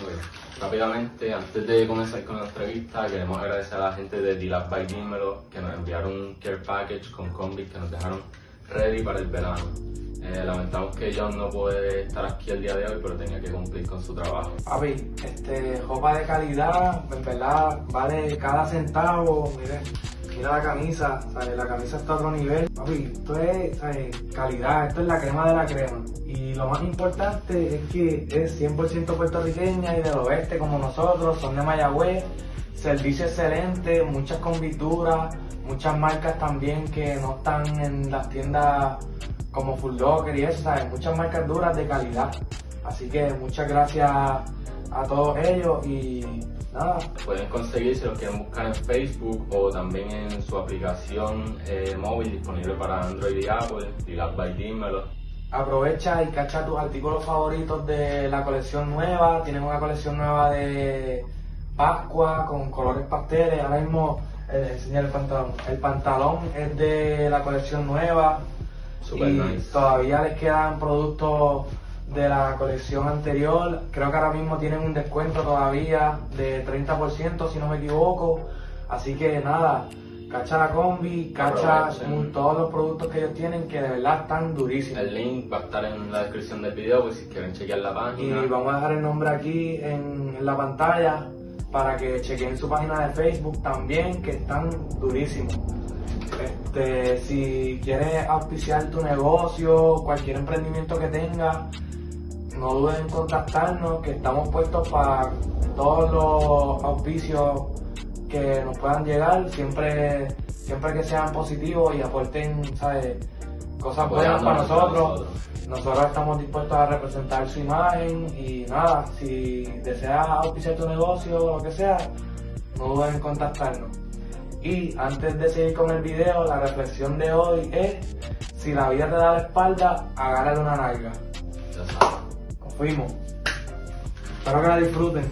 Ok. Rápidamente, antes de comenzar con la entrevista, queremos agradecer a la gente de D-Lab by que nos enviaron un care package con combis que nos dejaron ready para el verano. Eh, lamentamos que John no puede estar aquí el día de hoy, pero tenía que cumplir con su trabajo. Papi, este, ropa de calidad, en verdad, vale cada centavo, mire, mira la camisa, la camisa está a otro nivel. Papi, esto es calidad, esto es la crema de la crema. Y lo más importante es que es 100% puertorriqueña y del oeste como nosotros, son de Mayagüez, servicio excelente, muchas convituras, muchas marcas también que no están en las tiendas como Full Locker y eso, ¿sabes? Muchas marcas duras de calidad. Así que muchas gracias a todos ellos y nada. Pueden conseguir si los quieren buscar en Facebook o también en su aplicación eh, móvil disponible para Android y Apple, D-Lab by Dímelo. Aprovecha y cacha tus artículos favoritos de la colección nueva. Tienen una colección nueva de Pascua con colores pasteles. Ahora mismo eh, enseñar el pantalón. El pantalón es de la colección nueva. Super y nice. todavía les quedan productos de la colección anterior. Creo que ahora mismo tienen un descuento todavía de 30% si no me equivoco. Así que nada, cacha la combi, cacha Aprovechen. todos los productos que ellos tienen que de verdad están durísimos. El link va a estar en la descripción del video, pues si quieren chequear la Y página. vamos a dejar el nombre aquí en, en la pantalla para que chequen su página de Facebook también, que están durísimos. Este, si quieres auspiciar tu negocio, cualquier emprendimiento que tengas, no dudes en contactarnos, que estamos puestos para todos los auspicios que nos puedan llegar, siempre, siempre que sean positivos y aporten, ¿sabes? cosas buenas para nosotros. Nosotros estamos dispuestos a representar su imagen y nada, si deseas auspiciar tu negocio o lo que sea, no dudes en contactarnos. Y antes de seguir con el video, la reflexión de hoy es, si la vida te da la espalda, agárrale una nalga. Fuimos. Espero que la disfruten.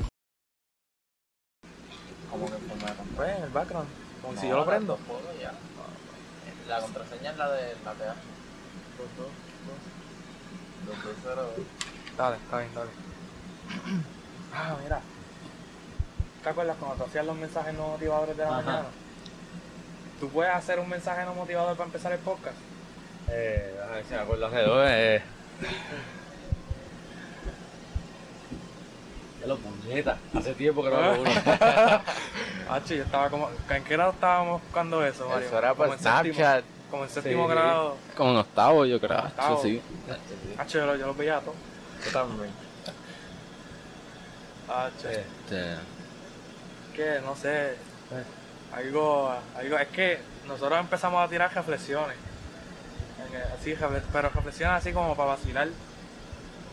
Como que formato. Pues en el background, como No, si yo lo prendo. ya. La contraseña es la de la TH. Dale, está bien, dale. Ah, mira. ¿Te acuerdas cuando tú hacías los mensajes no motivadores de la Ajá. mañana? ¿Tú puedes hacer un mensaje no motivador para empezar el podcast? Eh, a ver si me acuerdo hace dos. Eh. Ya lo puñeta. Hace tiempo que no hago uno. Hacho, yo estaba como... ¿En qué grado estábamos buscando eso, Mario? Eso era Como para en séptimo- Snapchat. Como en séptimo Sí. grado. Como en octavo, yo creo. Octavo. Sí, Hacho, yo, lo- yo los veía a todos. Yo también. Hacho, Este, que no sé... Algo, algo... Es que nosotros empezamos a tirar reflexiones. En- Así, pero reflexiones así como para vacilar.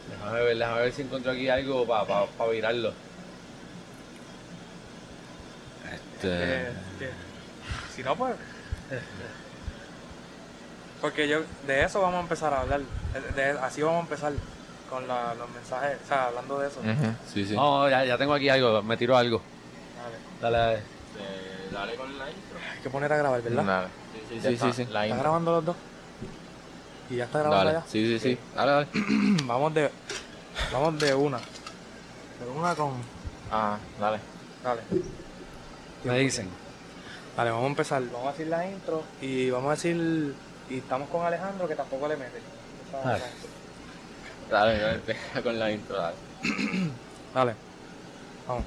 Déjame ver, déjame ver si encuentro aquí algo para pa, pa virarlo. Este. que- si no, pues. Porque yo, de eso vamos a empezar a hablar. de- de- así vamos a empezar con la- los mensajes, o sea, hablando de eso. Sí, sí. No, ya, ya tengo aquí algo, me tiro algo. Dale. Dale, dale. Eh, dale con la intro. Hay que poner a grabar, ¿verdad? Nada. Sí, Sí, sí, sí. La ¿Estás grabando los dos? ¿Y ya está grabando Dale. ya? Sí, sí, sí. Dale, dale. vamos de. Vamos de una. De una con. Ah, dale. Dale. Me dicen. Dale, vamos a empezar. Vamos a decir la intro y vamos a decir. Y estamos con Alejandro que tampoco le mete. Dale. Dale, dale, con la intro, dale. Dale. Vamos.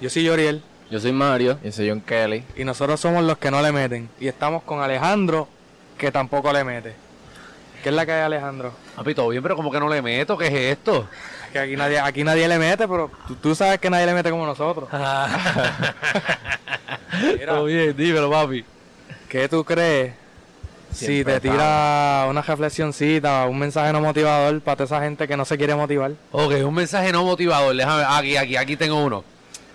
Yo soy Yoriel Yo soy Mario. Yo soy John Kelly. y nosotros somos los que no le meten. Y estamos con Alejandro que tampoco le mete. ¿Qué es la que hay Alejandro? Papi, todo bien, pero como que no le meto, ¿qué es esto? Es que aquí nadie, aquí nadie le mete, pero tú, tú sabes que nadie le mete como nosotros. Mira, Todo bien, dímelo, papi. ¿qué tú crees si te tira una reflexioncita, un mensaje no motivador para toda esa gente que no se quiere motivar? Ok, un mensaje no motivador. Déjame, aquí, aquí, aquí tengo uno.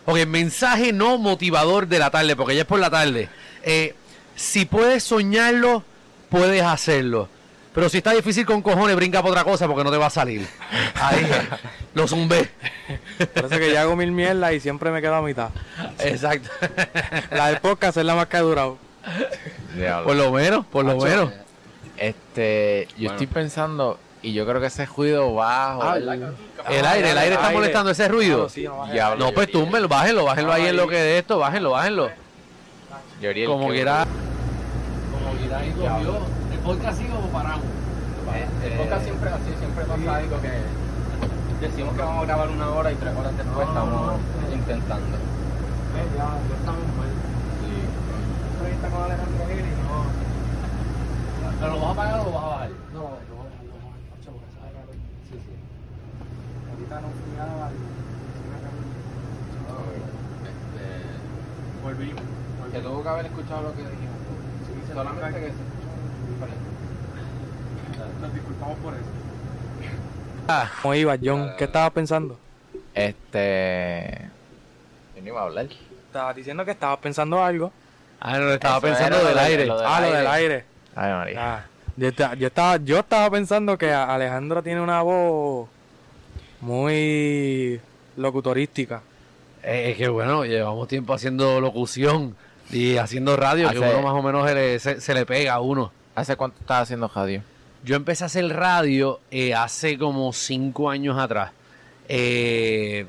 Ok, mensaje no motivador de la tarde, porque ya es por la tarde. Eh, si puedes soñarlo, puedes hacerlo. Pero si está difícil con cojones, brinca por otra cosa porque no te va a salir. Ahí, lo zumbé. Por eso que yo hago mil mierdas y siempre me quedo a mitad. Exacto. La del podcast es la más que ha durado. por lo menos, por lo menos. Este, yo Bueno. estoy pensando Y yo creo que ese ruido bajo. Ah, El aire, el aire está molestando ese ruido. Sí, no. Diablo, No, pues túmbelo, bájenlo, bájenlo ahí en lo que de esto, bájenlo, bájenlo. Como quiera. Como ahí. ¿El podcast sigue o paramos? El podcast siempre así, siempre pasa algo que decimos que vamos a grabar una hora y tres horas después No, estamos no. intentando. Eh, ya, ya estamos mal. Entrevista con Alejandro Gil y no. ¿Pero lo vas a pagar o lo vas a bajar? No, lo voy a bajar, lo voy a bajar. Sí, sí. Ahorita no fui a la Este, Volvimos. que tuvo que haber escuchado lo que dijimos. Solamente escuchó diferente. Nos disculpamos por eso. Ah, ¿Cómo iba, John? ¿Qué estabas pensando? Este. Yo no iba a hablar. Estabas diciendo que estabas pensando algo. ah, no, estaba Eso pensando del de- aire. lo ah, lo del aire. Ay, María. Ah, yo, esta- yo estaba, yo estaba pensando que a- Alejandro tiene una voz muy locutorística. Eh, es que bueno, llevamos tiempo haciendo locución y haciendo radio, que Hace- uno más o menos se le, se- se le pega a uno. ¿Hace cuánto estás haciendo radio? Yo empecé a hacer radio eh, hace como cinco años atrás. Eh,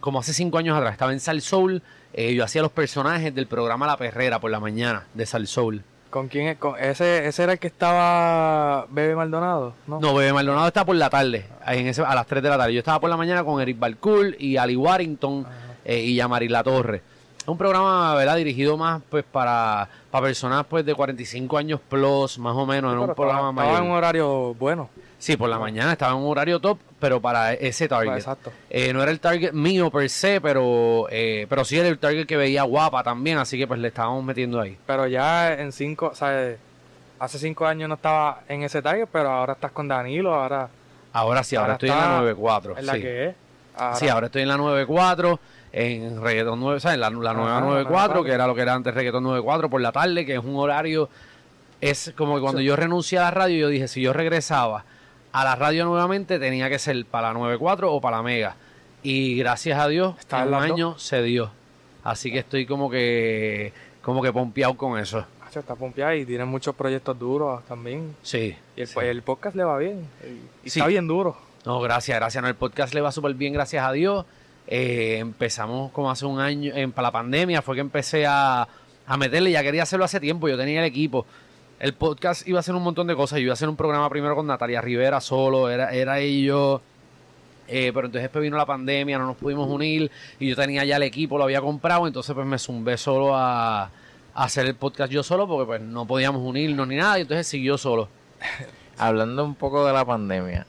como hace cinco años atrás. Estaba en Sal Soul. eh, yo hacía los personajes del programa La Perrera por la mañana de Sal Soul. ¿Con quién es? Con- ese, ¿Ese era el que estaba Bebe Maldonado? No. No, Bebé Maldonado está por la tarde, ahí en ese, a las 3 de la tarde. Yo estaba por la mañana con Eric Balcour y Ali Warrington eh, y Yamari La Torre. Es un programa, ¿verdad? Dirigido más pues para, para personas pues de 45 años plus, más o menos. Era Pero un programa estaba, estaba en un mayor. horario bueno. Sí, por la mañana estaba en un horario top, pero para ese target. Exacto. Eh, no era el target mío per se, pero, eh, pero sí era el target que veía guapa también, así que pues le estábamos metiendo ahí. Pero ya en cinco, o sea, hace cinco años no estaba en ese target, pero ahora estás con Danilo, ahora Ahora sí, ahora, Ahora estoy en la 94. es la sí. que es. Ahora- Sí, ahora estoy en la 94, en Reggaeton 9, ¿sabes? La, la nueva Ajá, la 94, 94. que era lo que era antes Reggaeton 94 por la tarde, que es un horario. Es como que cuando yo renuncié a la radio, yo dije, si yo regresaba a la radio nuevamente, tenía que ser para la 94 o para la Mega. Y gracias a Dios, Está dos. año se dio. Así que estoy como que como que pompeado con eso. Hacho, está pompeado y tiene muchos proyectos duros también. Sí. Y el, sí. el podcast le va bien. Y, y Sí. está bien duro. No, gracias, gracias. No, el podcast le va súper bien, gracias a Dios. Eh, empezamos como hace un año, en, para la pandemia, fue que empecé a, a meterle, ya quería hacerlo hace tiempo, yo tenía el equipo. El podcast iba a hacer un montón de cosas, yo iba a hacer un programa primero con Natalia Rivera solo, era, era ella y yo. Eh, pero entonces después vino la pandemia, no nos pudimos unir y yo tenía ya el equipo, lo había comprado, entonces pues me zumbé solo a, a hacer el podcast yo solo porque pues no podíamos unirnos ni nada y entonces siguió solo. Hablando un poco de la pandemia,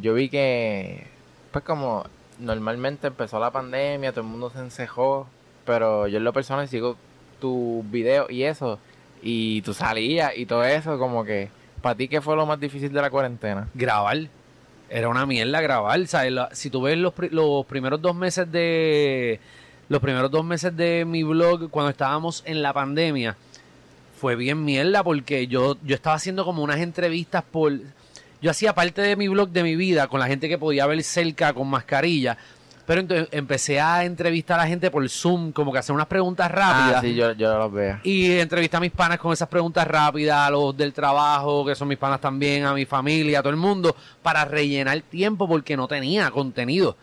yo vi que, pues como normalmente empezó la pandemia, todo el mundo se encejó, pero yo en lo personal sigo tus videos y eso, y tú salías y todo eso, como que, ¿para ti qué fue lo más difícil de la cuarentena? grabar. Era una mierda grabar. ¿sabes? Si tú ves los, los primeros dos meses de. Los primeros dos meses de mi blog, cuando estábamos en la pandemia, fue bien mierda porque yo, yo estaba haciendo como unas entrevistas por. Yo hacía parte de mi blog de mi vida con la gente que podía ver cerca con mascarilla. Pero entonces empecé a entrevistar a la gente por Zoom, como que hacer unas preguntas rápidas. Ah, sí, yo, yo los veo. Y entrevisté a mis panas con esas preguntas rápidas, a los del trabajo, que son mis panas también, a mi familia, a todo el mundo, para rellenar tiempo porque no tenía contenido.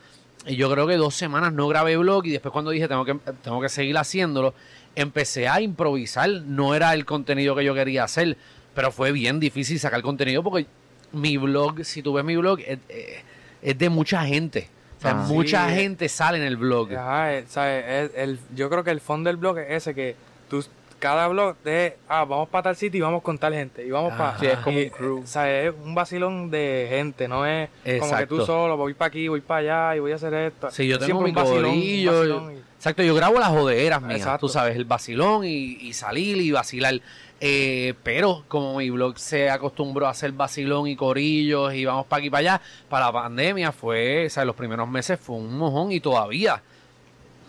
Y yo creo que dos semanas no grabé blog y después cuando dije tengo que, tengo que seguir haciéndolo, empecé a improvisar. No era el contenido que yo quería hacer, pero fue bien difícil sacar contenido porque mi blog, si tú ves mi blog, es, es- es de mucha gente. O sea, Ah. mucha Sí. gente sale en el blog. Ajá, eh, ¿sabes? Es el, yo creo que el fondo del blog es ese que tú cada blog de ah vamos para tal sitio y vamos con tal gente y vamos para. Sí, es como y, un crew. eh, ¿sabes? es un vacilón de gente no es como que Exacto. tú solo voy para aquí voy para allá y voy a hacer esto Sí, yo Es tengo mi corillo. vacilón y- Exacto, yo grabo las joderas Exacto. tú sabes, el vacilón y, y salir y vacilar. Eh, pero como mi blog se acostumbró a hacer vacilón y corillos y vamos para aquí para allá, para la pandemia fue, o sea, los primeros meses fue un mojón y todavía.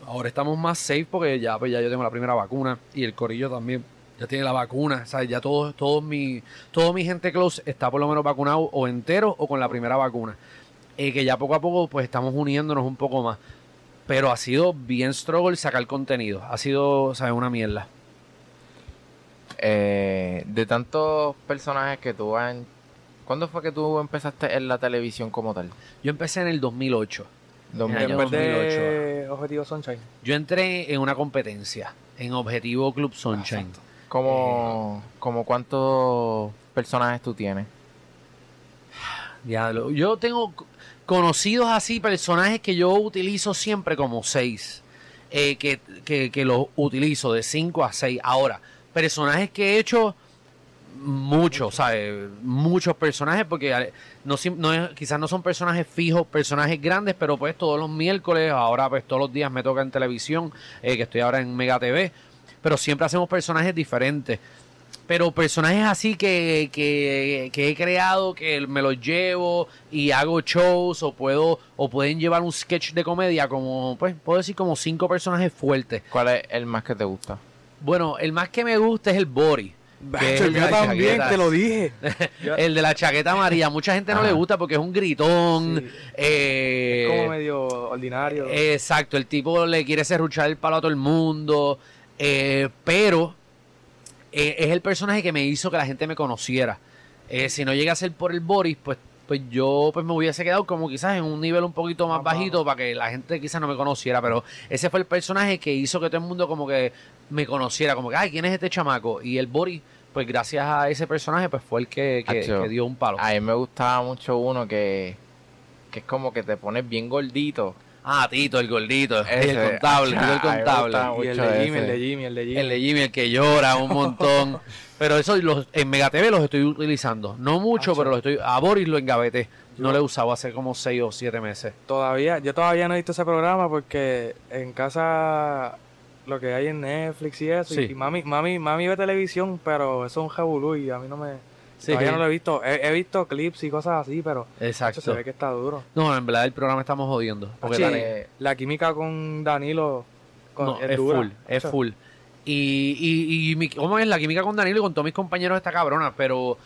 Ahora estamos más safe porque ya, pues ya yo tengo la primera vacuna y el corillo también ya tiene la vacuna. O sea, ya todo, todo mi, todo mi gente close está por lo menos vacunado o entero o con la primera vacuna. Eh, que ya poco a poco pues estamos uniéndonos un poco más. Pero ha sido bien struggle sacar contenido. Ha sido, ¿sabes? Una mierda. Eh, de tantos personajes que tú has ¿Cuándo fue que tú empezaste en la televisión como tal? Yo empecé en el 2008. Dos En mil- el año Después 2008. de Objetivo Sunshine. Yo entré en una competencia, en Objetivo Club Sunshine. ¿Cómo, como cuántos personajes tú tienes? Diablo, Yo tengo conocidos así, personajes que yo utilizo siempre como seis. eh, que, que, que los utilizo de 5 a 6. Ahora, personajes que he hecho muchos, ¿sabes? Muchos personajes, porque no, no quizás no son personajes fijos, personajes grandes, pero pues todos los miércoles, ahora pues todos los días me toca en televisión, eh, que estoy ahora en Mega TV, pero siempre hacemos personajes diferentes. Pero personajes así que, que, que he creado, que me los llevo y hago shows o puedo o pueden llevar un sketch de comedia como, pues, puedo decir como cinco personajes fuertes. ¿Cuál es el más que te gusta? Bueno, el más que me gusta es el Bori. es el yo también te lo dije. El de la chaqueta amarilla. Mucha gente no Ajá. le gusta porque es un gritón. Sí. eh, como medio ordinario. Exacto, el tipo le quiere serruchar el palo a todo el mundo, eh, pero eh, es el personaje que me hizo que la gente me conociera. Eh, si no llega a ser por el Boris, pues, pues yo pues me hubiese quedado como quizás en un nivel un poquito más Más bajito para que la gente quizás no me conociera, pero ese fue el personaje que hizo que todo el mundo como que me conociera, como que, ay, ¿quién es este chamaco? Y el Boris, pues gracias a ese personaje, pues fue el que, que- Acho. que dio un palo. A mí me gustaba mucho uno que, que es como que te pones bien gordito. Ah, Tito, el gordito, Ese, el contable, Tito el contable. y el de Jimmy, ese. el de Jimmy, el de Jimmy. El de Jimmy, el que llora un montón. pero eso los, en Mega TV los estoy utilizando. No mucho, Acho. pero lo estoy. A Boris lo engaveté. No lo he usado hace como 6 o 7 meses. Todavía, yo todavía no he visto ese programa porque en casa lo que hay en Netflix y eso, Sí. y mami, mami, mami ve televisión, pero eso es un jabulú y a mí no me, Sí. todavía no lo he visto. He, he visto clips y cosas así, pero Exacto. se ve que está duro. No, en verdad el programa estamos jodiendo. Porque la química con Danilo con- no, es, es, dura. full, es full. Y, y, y mi- ¿cómo es? La química con Danilo y con todos mis compañeros está cabrona, pero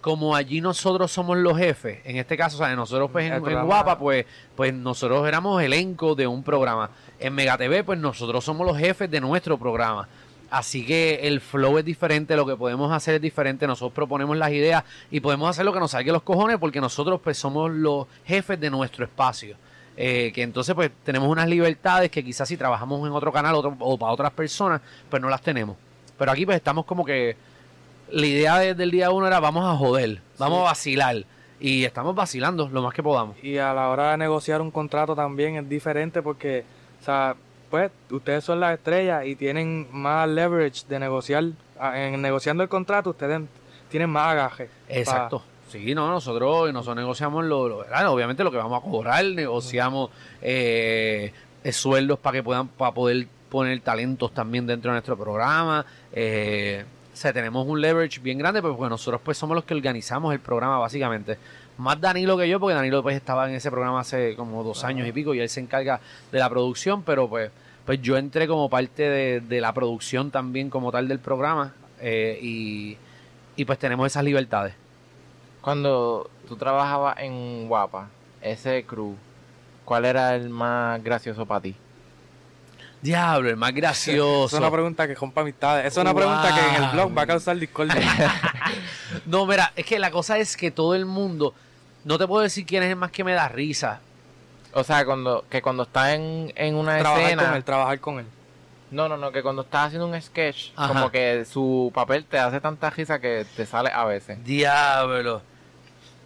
como allí nosotros somos los jefes, en este caso, o sea, nosotros pues en, en Guapa, pues, pues nosotros éramos elenco de un programa. En Mega TV, pues nosotros somos los jefes de nuestro programa. Así que el flow es diferente, lo que podemos hacer es diferente, nosotros proponemos las ideas y podemos hacer lo que nos salga los cojones porque nosotros pues somos los jefes de nuestro espacio. Eh, que entonces pues tenemos unas libertades que quizás si trabajamos en otro canal otro- o para otras personas, pues no las tenemos. Pero aquí pues estamos como que la idea desde el día uno era vamos a joder, vamos a vacilar. Y estamos vacilando lo más que podamos. Y a la hora de negociar un contrato también es diferente porque, o sea, pues ustedes son las estrellas y tienen más leverage de negociar. Ah, En negociando el contrato ustedes tienen más agaje. Exacto. Sí, no, nosotros, nosotros negociamos lo, lo- obviamente lo que vamos a cobrar, negociamos eh, eh, sueldos para que puedan, para poder poner talentos también dentro de nuestro programa. Eh, o sea, tenemos un leverage bien grande, pero porque nosotros pues somos los que organizamos el programa básicamente. Más Danilo que yo, porque Danilo pues estaba en ese programa hace como dos años y pico y él se encarga de la producción, pero pues, pues yo entré como parte de, de la producción también como tal del programa eh, y, y pues tenemos esas libertades. Cuando tú trabajabas en Guapa, ese crew, ¿cuál era el más gracioso para ti? Diablo, el más Esa gracioso. es una pregunta que rompe amistades. Esa es una pregunta que en el blog va a causar discordia. No, mira, es que la cosa es que todo el mundo, no te puedo decir quién es el más que me da risa. O sea, cuando que cuando estás en, en una trabajar escena... con él, trabajar con él. No, no, no, que cuando estás haciendo un sketch, Ajá. como que su papel te hace tanta risa que te sale a veces. Diablo.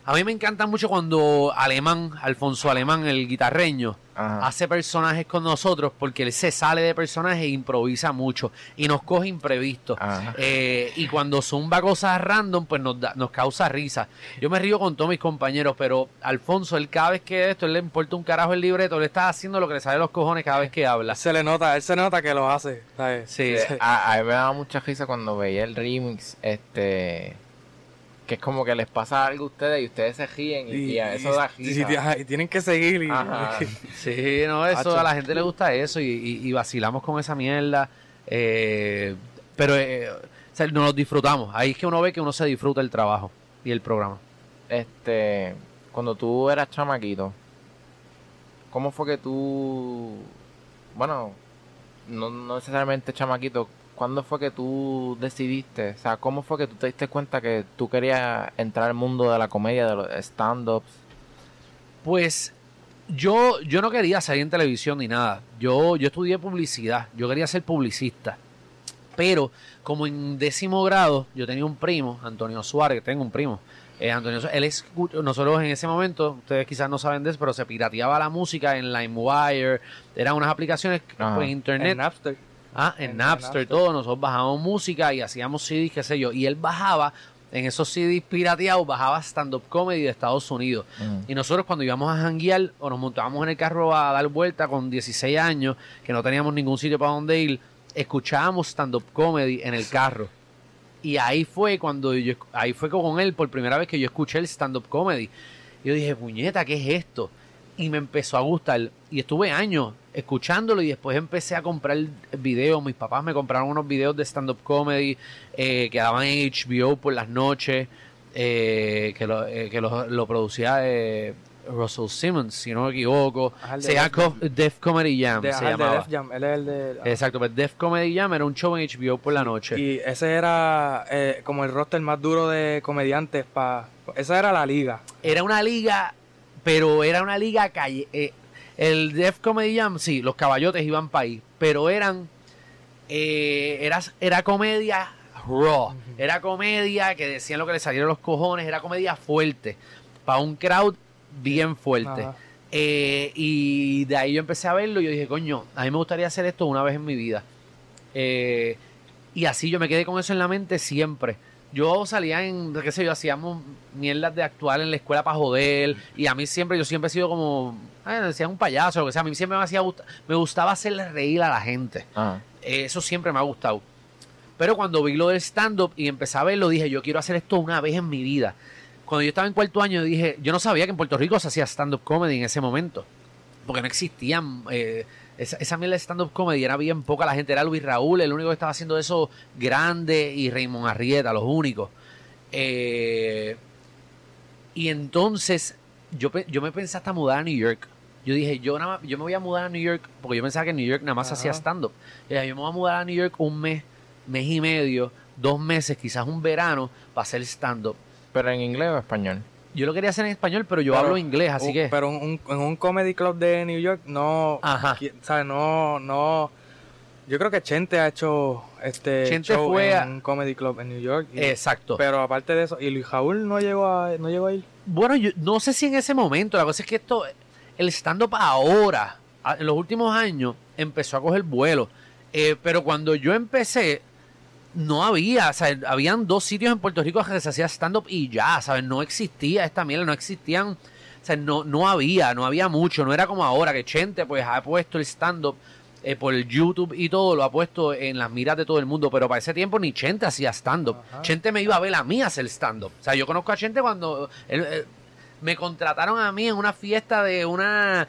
A mí me encanta mucho cuando Alemán, Alfonso Alemán, el guitarreño, Ajá. hace personajes con nosotros porque él se sale de personaje e improvisa mucho y nos coge imprevisto. Ajá. Eh, y cuando zumba cosas random, pues nos, da- nos causa risa. Yo me río con todos mis compañeros, pero Alfonso, él cada vez que esto, él le importa un carajo el libreto, le está haciendo lo que le sale de los cojones cada vez que habla. Se le nota, él se nota que lo hace. ¿sabes? Sí, Sí, a, a mí me daba mucha risa cuando veía el remix, este, que es como que les pasa algo a ustedes y ustedes se ríen y, y a eso da risa. y- tienen que seguir. Y, Ajá. Sí, no, eso Hacho. a la gente le gusta eso y, y- y vacilamos con esa mierda. eh, pero eh, o sea, nos lo disfrutamos. Ahí es que uno ve que uno se disfruta el trabajo y el programa. Este, cuando tú eras chamaquito, ¿cómo fue que tú, bueno, no, no necesariamente chamaquito, ¿cuándo fue que tú decidiste? O sea, ¿cómo fue que tú te diste cuenta que tú querías entrar al mundo de la comedia, de los stand-ups? Pues yo, yo no quería salir en televisión ni nada. Yo, yo estudié publicidad. Yo quería ser publicista. Pero como en décimo grado, yo tenía un primo, Antonio Suárez, tengo un primo. eh, Antonio Suárez, él es, nosotros en ese momento, ustedes quizás no saben de eso, pero se pirateaba la música en LimeWire. Eran unas aplicaciones Ajá. en internet. En Napster. Ah, en, En Napster, Napster. todo, nosotros bajábamos música y hacíamos CDs, qué sé yo. Y él bajaba, en esos CDs pirateados, bajaba stand-up comedy de Estados Unidos. Mm. Y nosotros cuando íbamos a janguear o nos montábamos en el carro a dar vuelta con 16 años, que no teníamos ningún sitio para donde ir, escuchábamos stand-up comedy en el carro. Y ahí fue cuando yo, ahí fue con él por primera vez que yo escuché el stand-up comedy. Y yo dije, puñeta, ¿qué es esto? Y me empezó a gustar. Y estuve años escuchándolo y después empecé a comprar videos. Mis papás me compraron unos videos de stand-up comedy eh, que daban en HBO por las noches, eh, que, lo, eh, que lo, lo producía eh, Russell Simmons, si no me equivoco. Ajá, de Se llama. Co- Def Comedy Jam. De, se ajá, el de llamaba. Def Jam. Él es el de. Exacto, pues Def Comedy Jam era un show en HBO por la noche. Y ese era eh, como el roster más duro de comediantes. Pa, esa era la liga. era una liga, pero era una liga calle. eh, el Def Comedy Jam, sí, los caballotes iban para ahí, pero eran. eh, era, era comedia raw. Era comedia que decían lo que les salieron los cojones. Era comedia fuerte. Para un crowd bien fuerte. Eh, y de ahí yo empecé a verlo y yo dije, coño, a mí me gustaría hacer esto una vez en mi vida. Eh, y así yo me quedé con eso en la mente siempre. Yo salía en, qué sé yo, hacíamos mierdas de actual en la escuela para joder. Y a mí siempre, yo siempre he sido como, eh, decía un payaso, lo que sea. A mí siempre me hacía me gustaba hacerle reír a la gente. Ah, Eso siempre me ha gustado. Pero cuando vi lo del stand-up y empecé a verlo, dije, yo quiero hacer esto una vez en mi vida. Cuando yo estaba en cuarto año, dije, yo no sabía que en Puerto Rico se hacía stand-up comedy en ese momento. Porque no existían. eh, esa, esa mierda de stand-up comedy era bien poca. La gente era Luis Raúl, el único que estaba haciendo eso grande, y Raymond Arrieta, los únicos. Eh, y entonces, yo, yo me pensé hasta mudar a New York. Yo dije, yo, nada más- yo me voy a mudar a New York, porque yo pensaba que en New York nada más Ajá. hacía stand-up. Yo me voy a mudar a New York un mes, mes y medio, dos meses, quizás un verano, para hacer stand-up. ¿Pero en inglés o español? Yo lo quería hacer en español, pero yo Pero- hablo inglés, así Un- que... Pero un- en un comedy club de New York no. Ajá. ¿Sabes? No, no. Yo creo que Chente ha hecho este Chente show fue a- en un comedy club en New York. y- Exacto. Pero aparte de eso, y Luis Raúl no llegó a, no llegó a ir. Bueno, yo no sé si en ese momento, la cosa es que esto, el stand-up ahora, en los últimos años, empezó a coger vuelo. Eh, pero cuando yo empecé, no había, o sea, habían dos sitios en Puerto Rico que se hacía stand-up y ya, ¿sabes? No existía esta mierda, no existían, o sea, no, no había, no había mucho, no era como ahora que Chente pues ha puesto el stand-up eh, por el YouTube y todo, lo ha puesto en las miras de todo el mundo, pero para ese tiempo ni Chente hacía stand-up. Chente me iba a ver a mí hacer stand-up. O sea, yo conozco a Chente cuando él, él- me contrataron a mí en una fiesta de una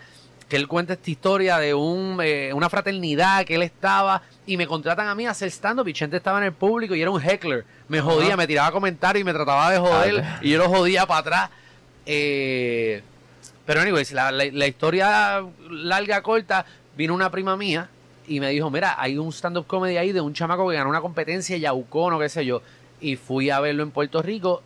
que él cuenta esta historia de un, eh, una fraternidad que él estaba y me contratan a mí a hacer stand-up y Chente estaba en el público y era un heckler. Me jodía, me tiraba comentarios y me trataba de joder Ah, y yo lo jodía para atrás. Eh, pero anyways, la, la- la historia larga, corta, vino una prima mía y me dijo, mira, hay un stand-up comedy ahí de un chamaco que ganó una competencia Yaucón o qué sé yo. Y fui a verlo en Puerto Rico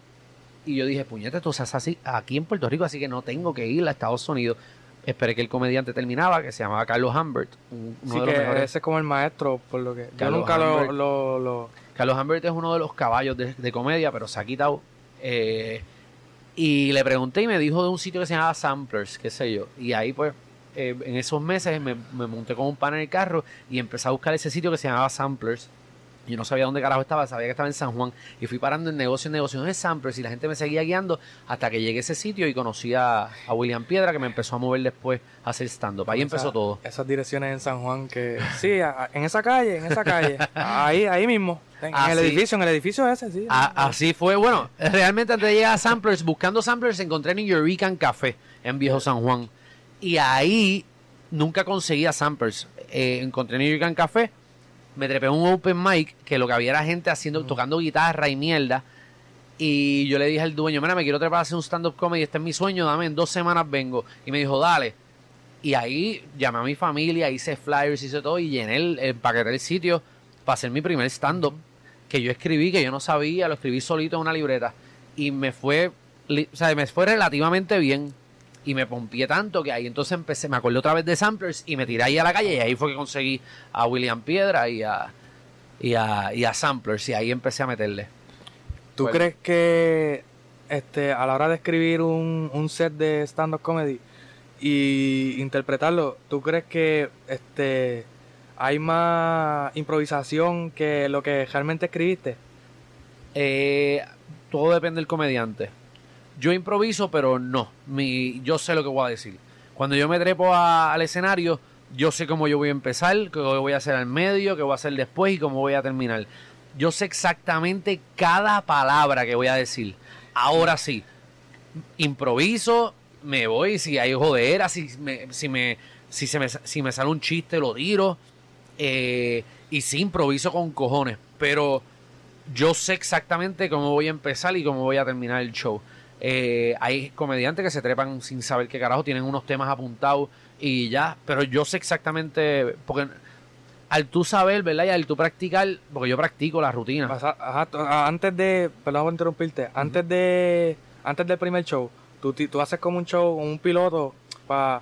y yo dije, puñete, tú estás así aquí en Puerto Rico, así que no tengo que ir a Estados Unidos. Esperé que el comediante terminaba, que se llamaba Carlos Humbert. un- uno Sí, de los que mejores. ese es como el maestro, por lo que. Yo Carlos nunca lo, Humbert. lo, lo- Carlos Humbert es uno de los caballos de, de comedia, pero se ha quitado. Eh, y le pregunté y me dijo de un sitio que se llamaba Samplers, qué sé yo. Y ahí pues, eh, en esos meses me, me monté con un pan en el carro y empecé a buscar ese sitio que se llamaba Samplers. Yo no sabía dónde carajo estaba, sabía que estaba en San Juan. Y fui parando en negocio en negocio de Samplers y la gente me seguía guiando hasta que llegué a ese sitio y conocí a, a William Piedra que me empezó a mover después a hacer stand-up. Ahí empezó todo. Esas direcciones en San Juan que. Sí, a- en esa calle, en esa calle. ahí, ahí mismo. En, en el edificio, en el edificio ese, sí. A- así fue. Bueno, realmente antes de llegar a Samplers, buscando Samplers, encontré en Eureka Café en Viejo San Juan. Y ahí nunca conseguía Samplers. Eh, encontré en Eureka Café, me trepé un open mic que lo que había era gente haciendo, tocando guitarra y mierda. Y yo le dije al dueño, mira, me quiero trepar a hacer un stand-up comedy, este es mi sueño, dame, en dos semanas vengo. Y me dijo, dale. Y ahí llamé a mi familia, hice flyers, hice todo y llené el, empaqueté el sitio. para hacer mi primer stand-up que yo escribí, que yo no sabía, lo escribí solito en una libreta y me fue, o sea, me fue relativamente bien y me pompié tanto que ahí entonces empecé, me acordé otra vez de Samplers y me tiré ahí a la calle y ahí fue que conseguí a William Piedra y a, y a, y a Samplers y ahí empecé a meterle. ¿Tú Pues- crees que este, a la hora de escribir un, un set de stand-up comedy y interpretarlo, ¿tú crees que este, hay más improvisación que lo que realmente escribiste? Eh, todo depende del comediante. Yo improviso, pero no. Mi, yo sé lo que voy a decir. Cuando yo me trepo al escenario, yo sé cómo yo voy a empezar, qué voy a hacer al medio, qué voy a hacer después y cómo voy a terminar. Yo sé exactamente cada palabra que voy a decir. Ahora sí, improviso, me voy, si hay jodera, si me, si me, si se me, si me sale un chiste, lo tiro. eh, y sí, improviso con cojones. Pero yo sé exactamente cómo voy a empezar y cómo voy a terminar el show. Eh, hay comediantes que se trepan sin saber qué carajo, tienen unos temas apuntados y ya, pero yo sé exactamente, porque al tú saber, ¿verdad? Y al tú practicar, porque yo practico la rutina. Ajá, antes de, perdón por interrumpirte, antes de, antes del primer show, tú, tú haces como un show, un piloto para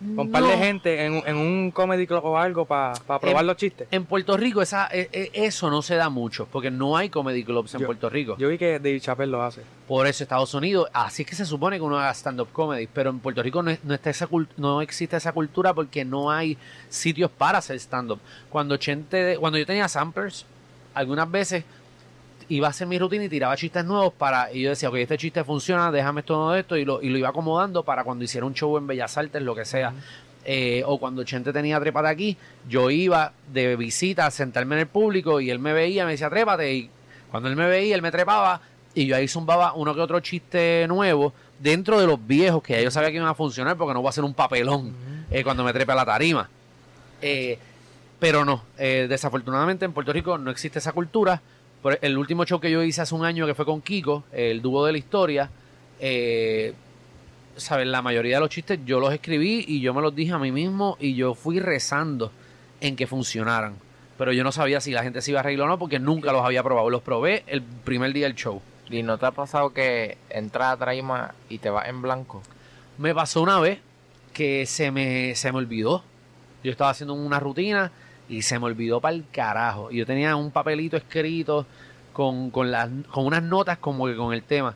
un par de gente en, un- en un comedy club o algo para probar En- los chistes. En Puerto Rico esa, e- e- eso no se da mucho, porque no hay comedy clubs en Yo- Puerto Rico. Yo vi que Dave Chappelle lo hace. Por eso Estados Unidos, así es que se supone que uno haga stand-up comedy, pero en Puerto Rico no, es- no está esa cult- no existe esa cultura porque no hay sitios para hacer stand-up. Cuando, Chente, cuando yo tenía samplers, algunas veces iba a hacer mi rutina y tiraba chistes nuevos para, y yo decía, ok, este chiste funciona, déjame esto de esto, y lo, y lo iba acomodando para cuando hiciera un show en Bellas Artes, lo que sea. Eh, o cuando Chente tenía trépate aquí, yo iba de visita a sentarme en el público y él me veía, me decía trépate, y cuando él me veía, él me trepaba y yo ahí zumbaba uno que otro chiste nuevo dentro de los viejos que ya yo sabía que iban a funcionar porque no voy a hacer un papelón eh, cuando me trepe a la tarima. Eh, pero no, desafortunadamente en Puerto Rico no existe esa cultura. Por el último show que yo hice hace un año que fue con Kiko, el dúo de la historia, eh, ¿sabes? La mayoría de los chistes yo los escribí y yo me los dije a mí mismo y yo fui rezando en que funcionaran. Pero yo no sabía si la gente se iba a reír o no porque nunca los había probado. Los probé el primer día del show. ¿Y no te ha pasado que entras a Traima y te vas en blanco? Me pasó una vez que se me, se me olvidó. Yo estaba haciendo una rutina y se me olvidó para el carajo. Y yo tenía un papelito escrito con, con, las, con unas notas como que con el tema.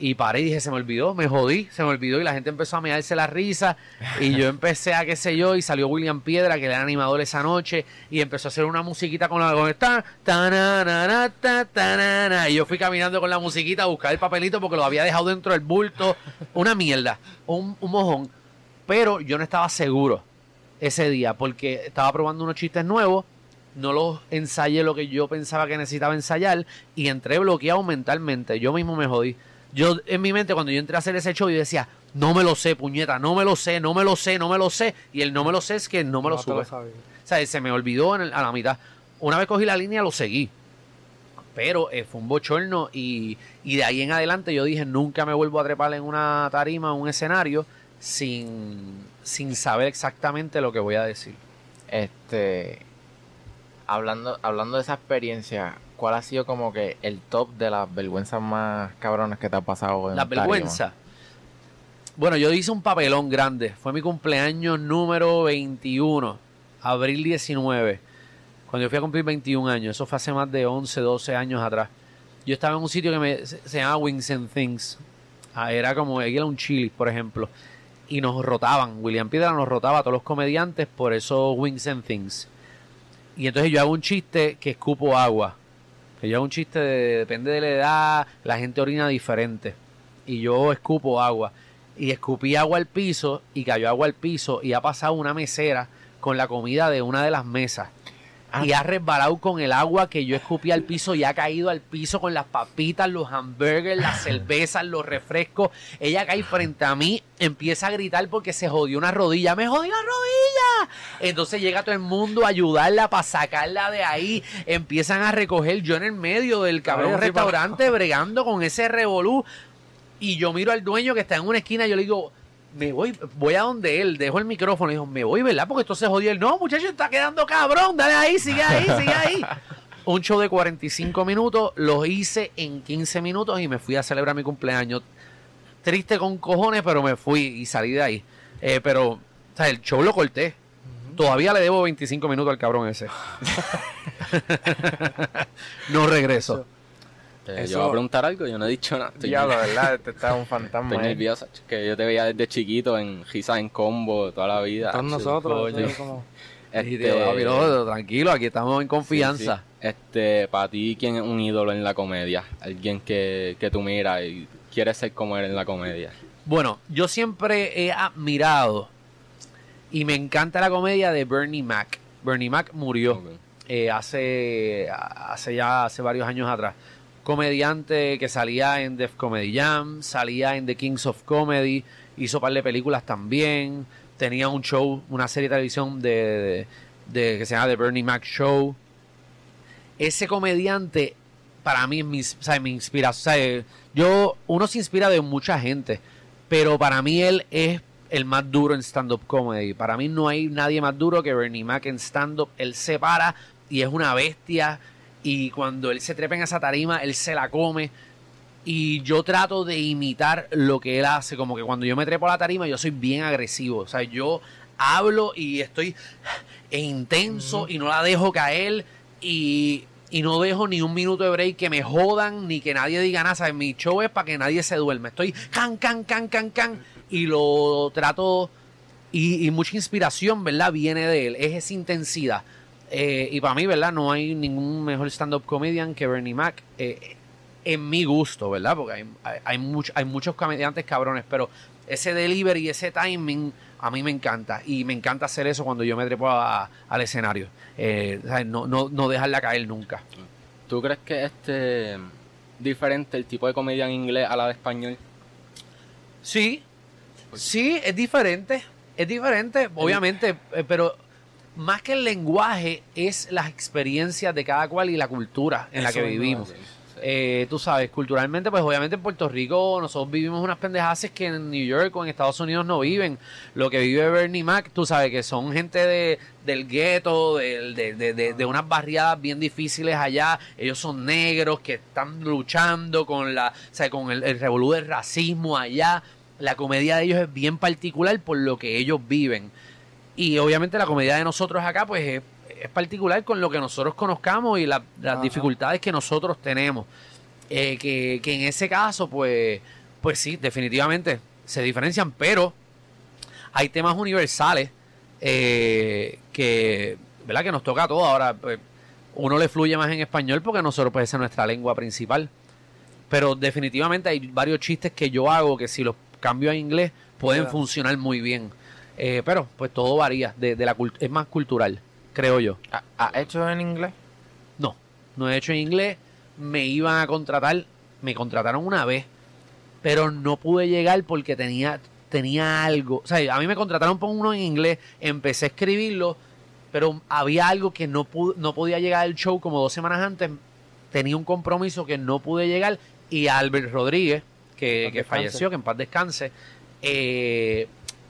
Y paré y dije, se me olvidó, me jodí, se me olvidó y la gente empezó a mearse la risa y yo empecé a qué sé yo y salió William Piedra, que era animador esa noche y empezó a hacer una musiquita con la con el ta, tanana, ta, tanana. y yo fui caminando con la musiquita a buscar el papelito porque lo había dejado dentro del bulto, una mierda, un, un mojón, pero yo no estaba seguro ese día porque estaba probando unos chistes nuevos no los ensayé lo que yo pensaba que necesitaba ensayar y entré bloqueado mentalmente. Yo mismo me jodí. Yo en mi mente cuando yo entré a hacer ese show yo decía, no me lo sé, puñeta, no me lo sé, no me lo sé, no me lo sé. Y el no me lo sé es que no me lo sabía. O sea, se me olvidó en el- a la mitad. Una vez cogí la línea, lo seguí. Pero eh, fue un bochorno y, y de ahí en adelante yo dije, nunca me vuelvo a trepar en una tarima, en un escenario, sin, sin saber exactamente lo que voy a decir. Este, hablando, hablando de esa experiencia, ¿cuál ha sido como que el top de las vergüenzas más cabronas que te ha pasado en La tarima? vergüenza. Bueno, yo hice un papelón grande. Fue mi cumpleaños número 21, abril 19. Cuando yo fui a cumplir 21 años. Eso fue hace más de 11, 12 años atrás. Yo estaba en un sitio que me, se, se llama Wings and Things. Ah, era como, aquí era un chili, por ejemplo. Y nos rotaban. William Piedra nos rotaba a todos los comediantes, por eso Wings and Things. Y entonces yo hago un chiste que escupo agua. Que yo hago un chiste de, depende de la edad, la gente orina diferente. Y yo escupo agua. Y escupí agua al piso y cayó agua al piso y ha pasado una mesera con la comida de una de las mesas. Ah. Y ha resbalado con el agua que yo escupí al piso y ha caído al piso con las papitas, los hamburgers, las cervezas, los refrescos. Ella cae frente a mí, empieza a gritar porque se jodió una rodilla. ¡Me jodí la rodilla! Entonces llega todo el mundo a ayudarla para sacarla de ahí. Empiezan a recoger yo en el medio del cabrón Ay, restaurante bregando con ese revolú. Y yo miro al dueño que está en una esquina y yo le digo, me voy, voy a donde él, dejo el micrófono y dijo, me voy, ¿verdad? Porque esto se jodió. Él, no, muchacho, está quedando cabrón, dale ahí, sigue ahí, sigue ahí. Un show de 45 minutos, lo hice en 15 minutos y me fui a celebrar mi cumpleaños. Triste con cojones, pero me fui y salí de ahí. Eh, pero, o sea, el show lo corté. Todavía le debo 25 minutos al cabrón ese. no regreso. Eh, Eso- Yo voy a preguntar algo, yo no he dicho nada. Estoy, Ya, la verdad, este está un fantasma. estoy eh. nervioso, ch, que yo te veía desde chiquito en Giza en combo toda la vida. Todos ch. nosotros, sí, como- no, tranquilo, aquí estamos en confianza. Sí, sí. Este, para ti, ¿quién es un ídolo en la comedia? Alguien que, que tú miras y quieres ser como él en la comedia. Bueno, yo siempre he admirado y me encanta la comedia de Bernie Mac. Bernie Mac murió eh, hace, hace ya hace varios años atrás. Comediante que salía en Def Comedy Jam, salía en The Kings of Comedy, hizo par de películas también, tenía un show, una serie de televisión de, que se llama The Bernie Mac Show. Ese comediante para mí mi, o me inspira. Yo, uno se inspira de mucha gente, pero para mí él es el más duro en stand-up comedy. Para mí no hay nadie más duro que Bernie Mac en stand-up. Él se para y es una bestia. Y cuando él se trepa en esa tarima, él se la come. Y yo trato de imitar lo que él hace. Como que cuando yo me trepo a la tarima, yo soy bien agresivo. O sea, yo hablo y estoy intenso y no la dejo caer. Y, y no dejo ni un minuto de break que me jodan ni que nadie diga nada. ¿sabes? Mi show es para que nadie se duerme. Estoy can, can, can, can, can. Y lo trato. Y, y mucha inspiración, ¿verdad? Viene de él. Es esa intensidad. Eh, y para mí, ¿verdad? No hay ningún mejor stand-up comedian que Bernie Mac. eh, en mi gusto, ¿verdad? Porque hay, hay, hay much- hay muchos comediantes cabrones, pero ese delivery, ese timing, a mí me encanta. Y me encanta hacer eso cuando yo me trepo a- al escenario. Eh, no, no, no dejarla caer nunca. ¿Tú crees que es este diferente el tipo de comedia en inglés a la de español? Sí, sí, es diferente. Es diferente, obviamente, eh, pero más que el lenguaje es las experiencias de cada cual y la cultura en la que vivimos. Eh, tú sabes, culturalmente, pues obviamente en Puerto Rico nosotros vivimos unas pendejaces que en New York o en Estados Unidos no viven. Lo que vive Bernie Mac, tú sabes que son gente de, del gueto, de, de, de- de unas barriadas bien difíciles allá. Ellos son negros que están luchando con la, o sea, con el, el revolú del racismo allá. La comedia de ellos es bien particular por lo que ellos viven. Y obviamente la comedia de nosotros acá, pues es, es particular con lo que nosotros conozcamos y la- las Ajá. dificultades que nosotros tenemos. Eh, que, que en ese caso, pues, pues sí, definitivamente se diferencian, pero hay temas universales eh, que, ¿verdad? que nos toca a todos. Ahora, pues, uno le fluye más en español porque nosotros, pues, esa es nuestra lengua principal. Pero definitivamente hay varios chistes que yo hago que si los cambio a inglés pueden funcionar muy bien. Eh, pero, pues todo varía. De, de la es más cultural, creo yo. ¿Ha- ¿Has hecho en inglés? No, no he hecho en inglés. Me iban a contratar, me contrataron una vez, pero no pude llegar porque tenía, tenía algo. O sea, a mí me contrataron por uno en inglés, empecé a escribirlo, pero había algo que no, pude, no podía llegar al show como dos semanas antes. Tenía un compromiso que no pude llegar y Albert Rodríguez, que, que falleció, que en paz descanse, eh,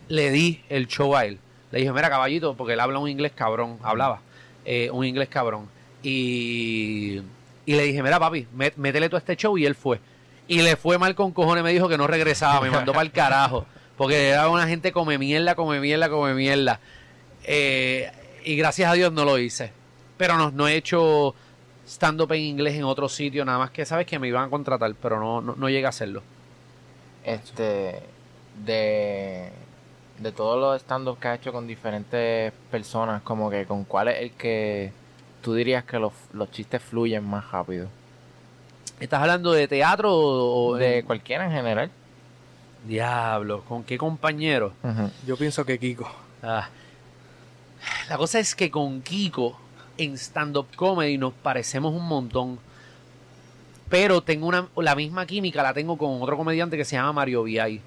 le di el show a él. Le dije, mira, caballito, porque él habla un inglés cabrón, hablaba eh, un inglés cabrón. Y, y le dije, mira, papi, mé- métele tú a este show y él fue. Y le fue mal con cojones, me dijo que no regresaba, me mandó para el carajo. Porque era una gente come mierda, come mierda, come mierda. Eh, y gracias a Dios no lo hice. Pero no, no he hecho stand-up en inglés en otro sitio, nada más que sabes que me iban a contratar, pero no, no, no llegué a hacerlo. Este, de, de todos los stand-up que has hecho con diferentes personas, como que con cuál es el que tú dirías que los, los chistes fluyen más rápido. ¿Estás hablando de teatro o, o De cualquiera en general. Diablo, ¿con qué compañero? Yo pienso que Kiko. Ah, la cosa es que con Kiko en stand-up comedy nos parecemos un montón. Pero tengo una, la misma química, la tengo con otro comediante que se llama Mario VI.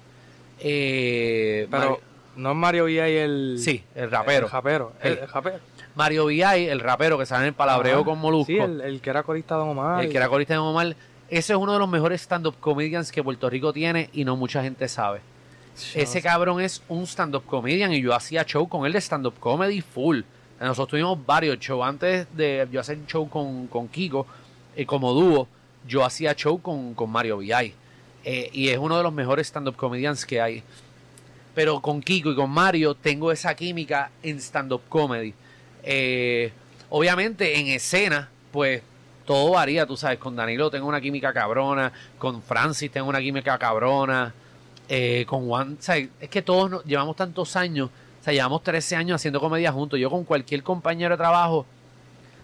Eh, Pero Mario- no es Mario y el. sí, el rapero. El rapero. El, rapero. Mario VI, el rapero que sale en el palabreo Ajá. con Molusco. Sí, el, el que era corista de Don Omar. el que era corista de Omar. Ese es uno de los mejores stand-up comedians que Puerto Rico tiene y no mucha gente sabe. Ese cabrón es un stand-up comedian y yo hacía show con él de stand-up comedy full. Nosotros tuvimos varios shows. Antes de yo hacer show con, con Kiko, eh, como dúo, yo hacía show con, con Mario VI. Eh, y es uno de los mejores stand-up comedians que hay. Pero con Kiko y con Mario tengo esa química en stand-up comedy. Eh, obviamente en escena, pues todo varía, tú sabes. Con Danilo tengo una química cabrona, con Francis tengo una química cabrona, eh, con Juan, sea, es que todos nos- llevamos tantos años, o sea, llevamos 13 años haciendo comedia juntos. Yo con cualquier compañero de trabajo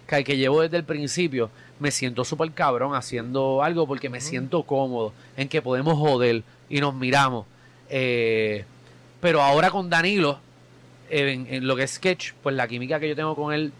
que, que llevo desde el principio, me siento súper cabrón haciendo algo porque me siento cómodo en que podemos joder y nos miramos. Eh, pero ahora con Danilo, en, en lo que es sketch, pues la química que yo tengo con él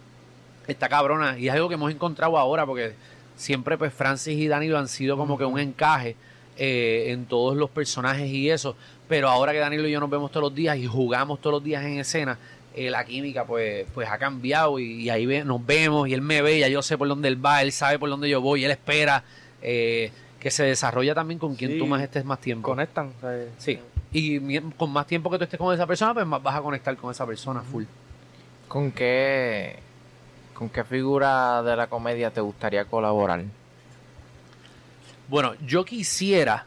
está cabrona y es algo que hemos encontrado ahora porque siempre pues Francis y Danilo han sido como que un encaje eh, en todos los personajes y eso, pero ahora que Danilo y yo nos vemos todos los días y jugamos todos los días en escena, eh, la química pues, pues ha cambiado y, y ahí ve- nos vemos y él me ve, ya yo sé por dónde él va, él sabe por dónde yo voy, él espera eh, que se desarrolla también con quien Sí, tú más estés más tiempo. Conectan. o sea, Sí, y con más tiempo que tú estés con esa persona, pues más vas a conectar con esa persona full. ¿Con qué, ¿Con qué figura de la comedia te gustaría colaborar? Bueno, yo quisiera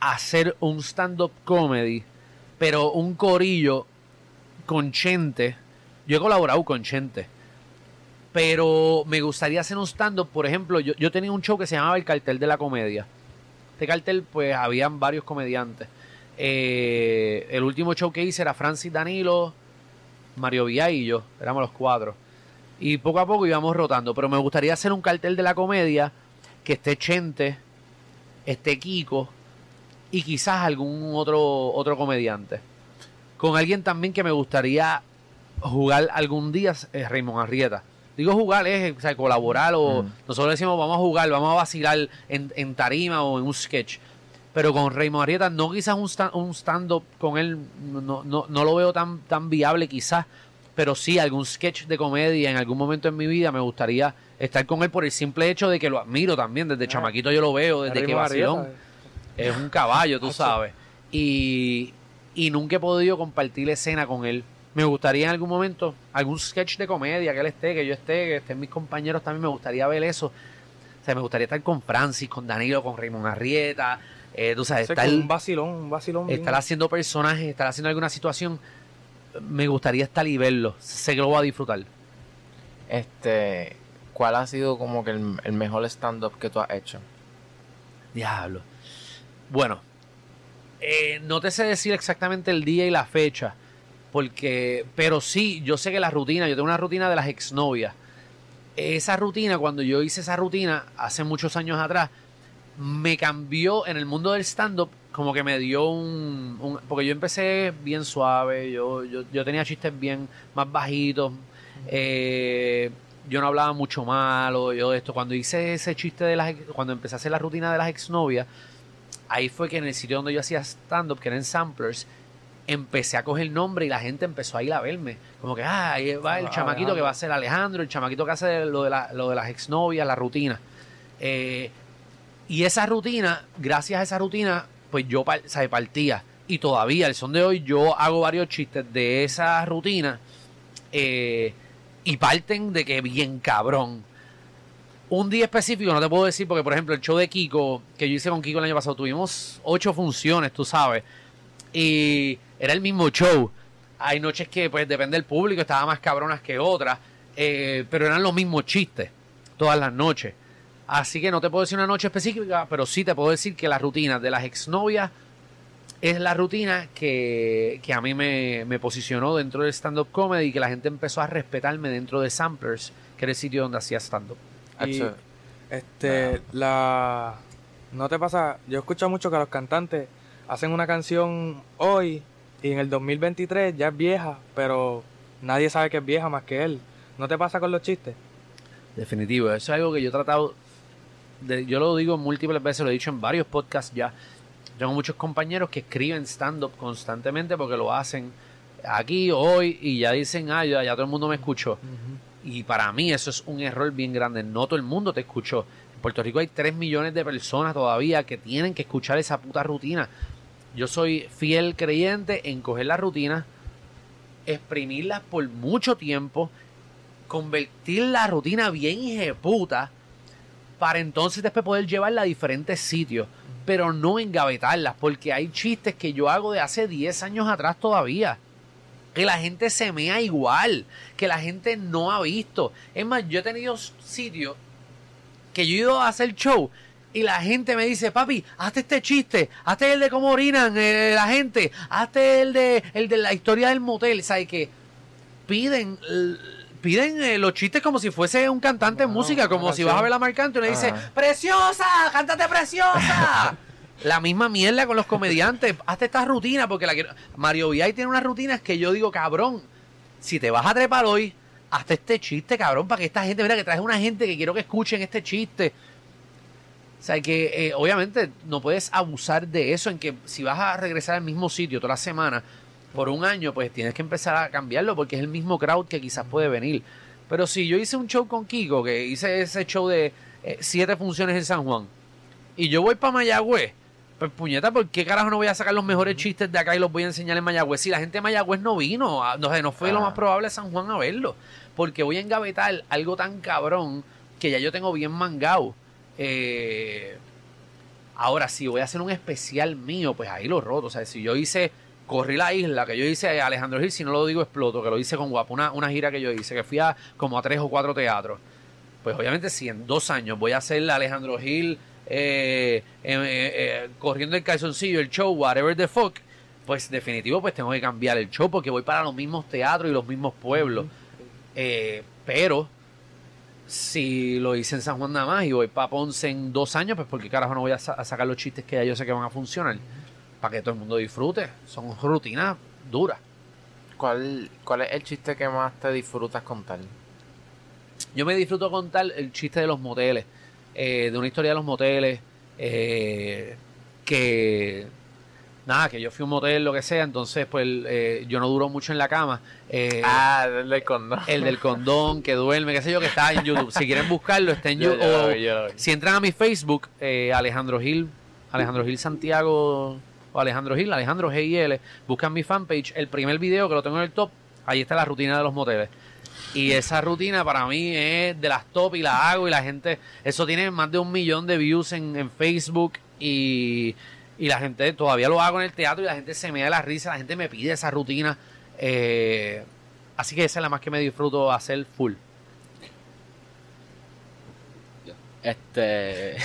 hacer un stand-up comedy, pero un corillo con Chente. Yo he colaborado con Chente. Pero me gustaría hacer un stand-up, por ejemplo, yo, yo tenía un show que se llamaba El Cartel de la Comedia. Este cartel, pues, habían varios comediantes. Eh, el último show que hice era Francis Danilo, Mario Villa y yo. Éramos los cuatro. Y poco a poco íbamos rotando. Pero me gustaría hacer un cartel de la comedia que esté Chente, esté Kiko y quizás algún otro, otro comediante. Con alguien también que me gustaría jugar algún día es Raymond Arrieta. Digo jugar es o sea, colaborar o Mm. nosotros decimos vamos a jugar, vamos a vacilar en, en tarima o en un sketch. Pero con Raymond Arrieta no quizás un, sta- un stand-up con él, no, no, no lo veo tan, tan viable quizás, pero sí algún sketch de comedia en algún momento en mi vida me gustaría estar con él por el simple hecho de que lo admiro también, desde chamaquito yo lo veo, desde que vacilón Arrieta, es un caballo, tú sabes. Y, y nunca he podido compartir escena con él. Me gustaría en algún momento, algún sketch de comedia que él esté, que yo esté, que estén mis compañeros también, me gustaría ver eso. O sea, me gustaría estar con Francis, con Danilo, con Raymond Arrieta, eh, tú sabes, estar, un vacilón, un vacilón. bien- estar haciendo personajes, estar haciendo alguna situación. Me gustaría estar y verlo. Sé que lo voy a disfrutar. Este, ¿cuál ha sido como que el, el mejor stand-up que tú has hecho? Diablo. Bueno, eh, no te sé decir exactamente el día y la fecha, porque, pero sí, yo sé que la rutina, yo tengo una rutina de las exnovias. Esa rutina, cuando yo hice esa rutina hace muchos años atrás, me cambió en el mundo del stand-up, como que me dio un, un- Porque yo empecé bien suave, yo, yo, yo tenía chistes bien más bajitos, eh, yo no hablaba mucho malo, yo esto. Cuando hice ese chiste de las. Cuando empecé a hacer la rutina de las exnovias, ahí fue que en el sitio donde yo hacía stand-up, que era en Samplers, empecé a coger nombre y la gente empezó a ir a verme. Como que, ah, ahí va el Ah, chamaquito Alejandro. que va a ser Alejandro, el chamaquito que hace lo de, la- lo de las exnovias, la rutina. Eh, y esa rutina, gracias a esa rutina, pues yo sabe, partía. Y todavía, el son de hoy, yo hago varios chistes de esa rutina. eh, y parten de que bien cabrón. Un día específico no te puedo decir, porque por ejemplo, el show de Kiko, que yo hice con Kiko el año pasado, tuvimos ocho funciones, tú sabes. Y era el mismo show. Hay noches que, pues, depende del público, estaba más cabronas que otras. eh, pero eran los mismos chistes todas las noches. Así que no te puedo decir una noche específica, pero sí te puedo decir que la rutina de las exnovias es la rutina que, que a mí me, me posicionó dentro del stand-up comedy y que la gente empezó a respetarme dentro de Samplers, que era el sitio donde hacía stand-up. Y, Hacho, este, la... ¿No te pasa? Yo escucho mucho que los cantantes hacen una canción hoy y en el 2023 ya es vieja, pero nadie sabe que es vieja más que él. ¿No te pasa con los chistes? Definitivo, eso es algo que yo he tratado, de, yo lo digo múltiples veces, lo he dicho en varios podcasts ya. Tengo muchos compañeros que escriben stand-up constantemente porque lo hacen aquí, hoy, y ya dicen, ah, ya, ya todo el mundo me escuchó. Y para mí eso es un error bien grande. No todo el mundo te escuchó. En Puerto Rico hay 3 millones de personas todavía que tienen que escuchar esa puta rutina. yo soy fiel creyente en coger las rutinas, exprimirlas por mucho tiempo, convertir la rutina bien puta para entonces después poder llevarla a diferentes sitios, pero no engavetarlas, porque hay chistes que yo hago de hace 10 años atrás todavía. Que la gente se mea igual, que la gente no ha visto. Es más, yo he tenido sitios que yo he ido a hacer show y la gente me dice, papi, hazte este chiste, hazte el de cómo orinan eh, la gente, hazte el de, el de la historia del motel, ¿sabes? Que piden, piden eh, los chistes como si fuese un cantante de música, como si vas a ver la marcante y le dice, Ajá. preciosa, cántate preciosa. La misma mierda con los comediantes. Hazte esta rutina porque la quiero. Mario Villay tiene unas rutinas que yo digo, cabrón, si te vas a trepar hoy, hazte este chiste, cabrón, para que esta gente, mira, que traes una gente que quiero que escuchen este chiste. O sea, que eh, obviamente no puedes abusar de eso en que si vas a regresar al mismo sitio toda la semana por un año, pues tienes que empezar a cambiarlo porque es el mismo crowd que quizás puede venir. Pero si yo hice un show con Kiko, que hice ese show de eh, siete funciones en San Juan, y yo voy para Mayagüez, pues puñeta, ¿por qué carajo no voy a sacar los mejores chistes de acá y los voy a enseñar en Mayagüez? Si la gente de Mayagüez no vino, a- no, sé, no fue lo Ah. más probable a San Juan a verlo. Porque voy a engavetar algo tan cabrón que ya yo tengo bien mangado. Eh, ahora, si voy a hacer un especial mío, pues ahí lo roto. O sea, si yo hice Corrí la isla, que yo hice a Alejandro Gil, si no lo digo exploto, que lo hice con Guapo, una, una gira que yo hice, que fui a como a tres o cuatro teatros. Pues obviamente si en dos años voy a hacer Alejandro Gil eh, eh, eh, corriendo el calzoncillo, el show, whatever the fuck, pues definitivo pues tengo que cambiar el show porque voy para los mismos teatros y los mismos pueblos. Eh, pero si lo hice en San Juan nada más y voy para Ponce en dos años, pues porque carajo no voy a, sa- a sacar los chistes que ya yo sé que van a funcionar. Para que todo el mundo disfrute. Son rutinas duras. ¿Cuál, ¿Cuál es el chiste que más te disfrutas contar? Yo me disfruto contar el chiste de los moteles, eh, de una historia de los moteles, eh, que nada, que yo fui a un motel, lo que sea, entonces pues eh, yo no duro mucho en la cama. eh, ah, el del condón. el del condón, que duerme, qué sé yo, que está en YouTube. Si quieren buscarlo, está en Yo- YouTube. si entran a mi Facebook, eh, Alejandro Gil, Alejandro Gil Santiago, o Alejandro Gil, Alejandro G-I-L, buscan mi fanpage, el primer video que lo tengo en el top, ahí está la rutina de los moteles. Y esa rutina para mí es de las top y la hago y la gente, eso tiene más de un millón de views en, Facebook y, y la gente todavía lo hago en el teatro y la gente se me da la risa, la gente me pide esa rutina. eh, así que esa es la más que me disfruto hacer full. Este,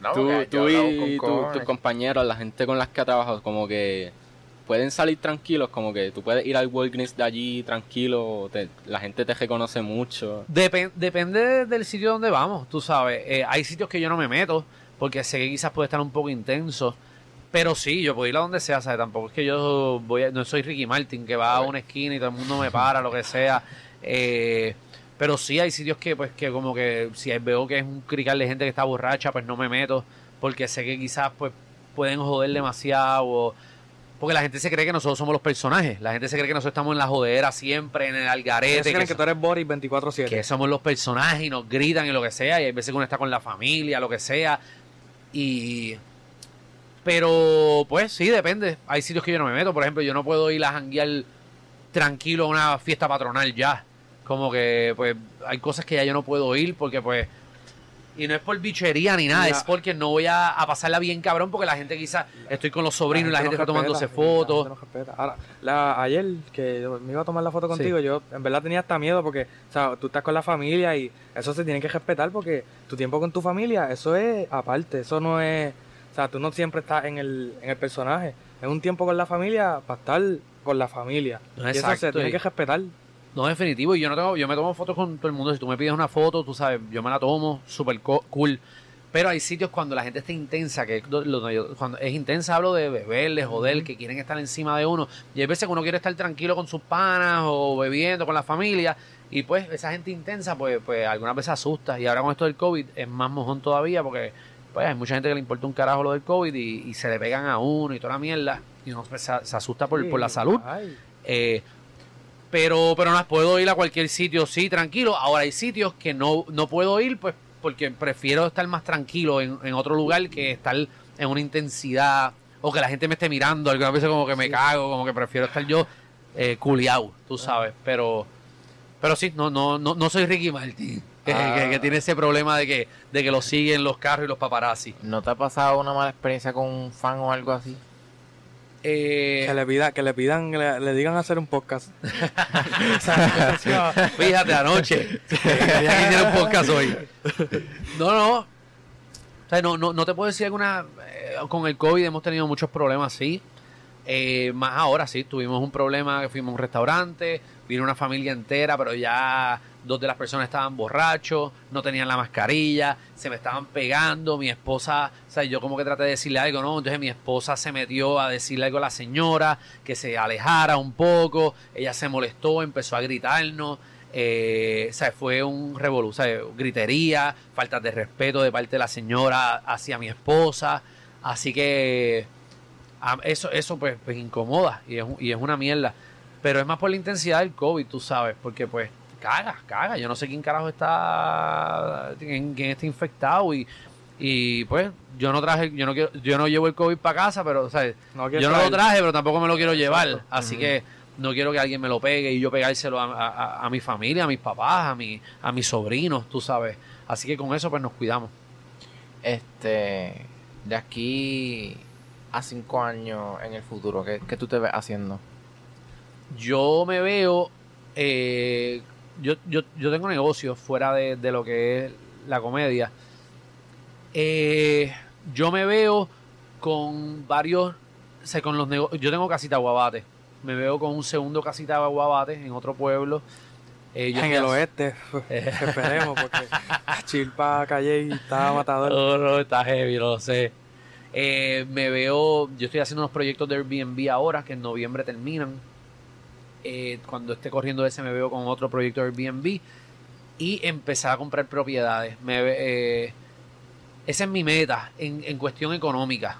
No, tú, tú y tu- tus compañeros, la gente con las que trabajas, como que pueden salir tranquilos, como que tú puedes ir al Walgreens de allí tranquilo, te- la gente te reconoce mucho. Depen- depende del sitio donde vamos, tú sabes. Eh, hay sitios que yo no me meto porque sé que quizás puede estar un poco intenso. Pero sí, yo puedo ir a donde sea, ¿sabes? Tampoco es que yo voy a- no soy Ricky Martin, que va a una esquina y todo el mundo me para, lo que sea. Eh, pero sí hay sitios que, pues, que como que si veo que es un crical de gente que está borracha, pues no me meto, porque sé que quizás, pues, pueden joder demasiado. o- porque la gente se cree que nosotros somos los personajes. La gente se cree que nosotros estamos en la jodera siempre, en el algarete. creen que que tú eres Boris 24-7. que somos los personajes y nos gritan y lo que sea, y hay veces que uno está con la familia, lo que sea, y... Pero, pues sí, depende. Hay sitios que yo no me meto. Por ejemplo, yo no puedo ir a janguear tranquilo a una fiesta patronal ya. Como que, pues, hay cosas que ya yo no puedo ir porque, pues... Y no es por bichería ni nada, es porque no voy a, a pasarla bien cabrón porque la gente quizás... Estoy con los sobrinos y la gente está tomándose la fotos. respeta. Ahora, la- ayer que me iba a tomar la foto Sí. contigo, yo en verdad tenía hasta miedo porque, o sea, tú estás con la familia y eso se tiene que respetar porque tu tiempo con tu familia, eso es aparte, eso no es, o sea, tú no siempre estás en el, en el personaje, es un tiempo con la familia para estar con la familia. No, y eso se tiene que respetar. No, definitivo. Y yo no tengo, yo me tomo fotos con todo el mundo. Si tú me pides una foto, tú sabes, yo me la tomo, súper co- cool. Pero hay sitios cuando la gente está intensa, que cuando es intensa hablo de beber, de joder, que quieren estar encima de uno. Y hay veces que uno quiere estar tranquilo con sus panas o bebiendo con la familia. Y pues esa gente intensa, pues, pues algunas veces asusta. Y ahora con esto del COVID es más mojón todavía porque pues hay mucha gente que le importa un carajo lo del COVID y, y se le pegan a uno y toda la mierda. Y uno pues, se, se asusta por, por la salud. Eh, pero, pero no puedo ir a cualquier sitio, sí, tranquilo. Ahora hay sitios que no, no puedo ir, pues, porque prefiero estar más tranquilo en, en otro lugar que estar en una intensidad o que la gente me esté mirando, algunas veces como que me cago, como que prefiero estar yo eh, culiao, tú sabes, pero pero sí, no no no, no soy Ricky Martin, que, Ah. que- que tiene ese problema de que de que lo siguen los carros y los paparazzi. ¿No te ha pasado una mala experiencia con un fan o algo así? Eh, Que le, pida, que le pidan, que le, le digan hacer un podcast. Fíjate, anoche. Quería que hiciera un podcast hoy. No, no. O sea, no, no, no te puedo decir alguna. eh, con el COVID hemos tenido muchos problemas, sí. Eh, más ahora, sí. Tuvimos un problema fuimos a un restaurante, vino una familia entera, pero ya dos de las personas estaban borrachos, no tenían la mascarilla, se me estaban pegando. Mi esposa, o sea, yo como que traté de decirle algo, ¿no? Entonces mi esposa se metió a decirle algo a la señora, que se alejara un poco. Ella se molestó, empezó a gritarnos. Eh, o sea, fue un revolú, gritería, falta de respeto de parte de la señora hacia mi esposa. Así que eso, eso pues, pues incomoda y es, un- y es una mierda. Pero es más por la intensidad del COVID, tú sabes, porque pues caga, caga. Yo no sé quién carajo está, quién, quién está infectado y, y pues yo no traje, yo no quiero, yo no llevo el COVID para casa, pero o sea, no yo no lo traje, pero tampoco me lo quiero llevar. Exacto. Así que no quiero que alguien me lo pegue y yo pegárselo a- a mi familia, a mis papás, a, mi, a mis sobrinos, tú sabes. Así que con eso pues nos cuidamos. Este, de aquí a cinco años en el futuro, ¿qué, qué tú te ves haciendo? Yo me veo, eh, yo, yo, yo tengo negocios fuera de, de lo que es la comedia. Eh, yo me veo con varios, o sea, con los nego- yo tengo casita guabate. Me veo con un segundo casita guabate en otro pueblo. Eh, yo en el oeste. Esperemos, porque Chilpa Calle y está matador. No, no, está heavy, no lo sé. Eh, me veo, yo estoy haciendo unos proyectos de Airbnb ahora que en noviembre terminan. Eh, cuando esté corriendo ese me veo con otro proyecto de Airbnb y empezar a comprar propiedades. Me, eh, esa es mi meta en, en cuestión económica.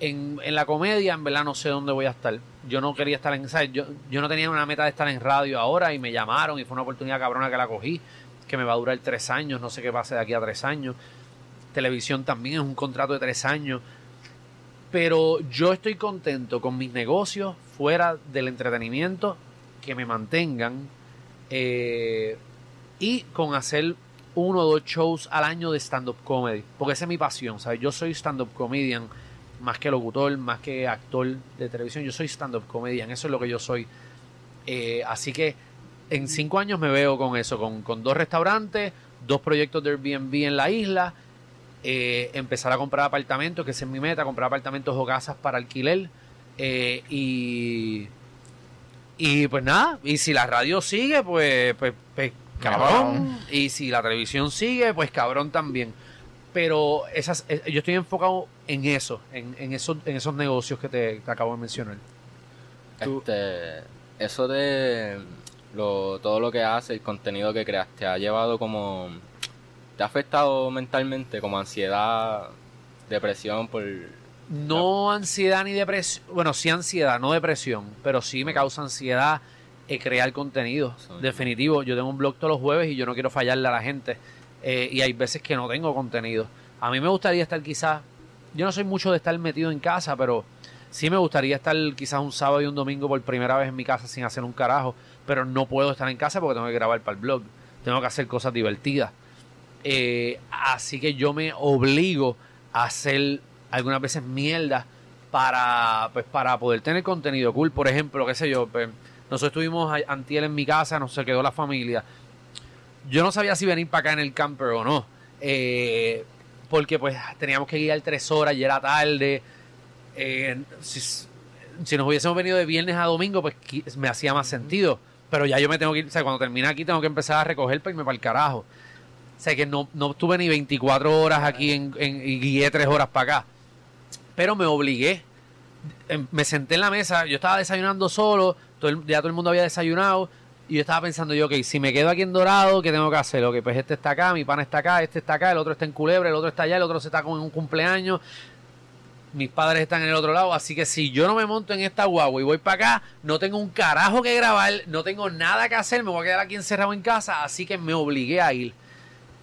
En, en la comedia, en verdad, no sé dónde voy a estar. Yo no quería estar en. ¿sabes? Yo, yo no tenía una meta de estar en radio ahora y me llamaron y fue una oportunidad cabrona que la cogí, que me va a durar tres años, no sé qué pase de aquí a tres años televisión también es un contrato de tres años. Pero yo estoy contento con mis negocios fuera del entretenimiento, que me mantengan eh, y con hacer uno o dos shows al año de stand-up comedy. Porque esa es mi pasión, ¿sabes? Yo soy stand-up comedian más que locutor, más que actor de televisión. Yo soy stand-up comedian, eso es lo que yo soy. Eh, así que en cinco años me veo con eso, con, con dos restaurantes, dos proyectos de Airbnb en la isla, eh, empezar a comprar apartamentos, que esa es mi meta, comprar apartamentos o casas para alquiler. eh, y, y pues nada, y si la radio sigue, pues, pues, pues, cabrón. Y si la televisión sigue, pues cabrón también. Pero esas, eh, yo estoy enfocado en eso, en, en, esos, en esos negocios que te, te acabo de mencionar. Este, eso de lo, todo lo que hace, el contenido que creas, te ha llevado como. ¿Te ha afectado mentalmente? Como ansiedad, depresión por. No ansiedad ni depresión. Bueno, sí ansiedad, no depresión. Pero sí me causa ansiedad eh, crear contenido. Definitivo. Yo tengo un blog todos los jueves y yo no quiero fallarle a la gente. Eh, y hay veces que no tengo contenido. A mí me gustaría estar quizás. Yo no soy mucho de estar metido en casa, pero sí me gustaría estar quizás un sábado y un domingo por primera vez en mi casa sin hacer un carajo. Pero no puedo estar en casa porque tengo que grabar para el blog. Tengo que hacer cosas divertidas. Eh, así que yo me obligo a hacer algunas veces mierda para pues para poder tener contenido cool. Por ejemplo, qué sé yo, pues, nosotros estuvimos a- antier en mi casa, nos se quedó la familia. Yo no sabía si venir para acá en el camper o no. eh, porque pues teníamos que guiar tres horas y era tarde. Eh, si, si nos hubiésemos venido de viernes a domingo, pues me hacía más sentido. Pero ya yo me tengo que ir, o sea, cuando termine aquí tengo que empezar a recoger para irme para el carajo. O sea, que no, no estuve ni 24 horas aquí en, en- y guié 3 horas para acá. Pero me obligué. Em, Me senté en la mesa, yo estaba desayunando solo, ya todo el mundo había desayunado. Y yo estaba pensando yo, ok, si me quedo aquí en Dorado, ¿qué tengo que hacer? Ok, pues este está acá, mi pana está acá, este está acá, el otro está en Culebra, el otro está allá, el otro se está con un cumpleaños. Mis padres están en el otro lado, así que si yo no me monto en esta guagua y voy para acá, no tengo un carajo que grabar, no tengo nada que hacer, me voy a quedar aquí encerrado en casa, así que me obligué a ir.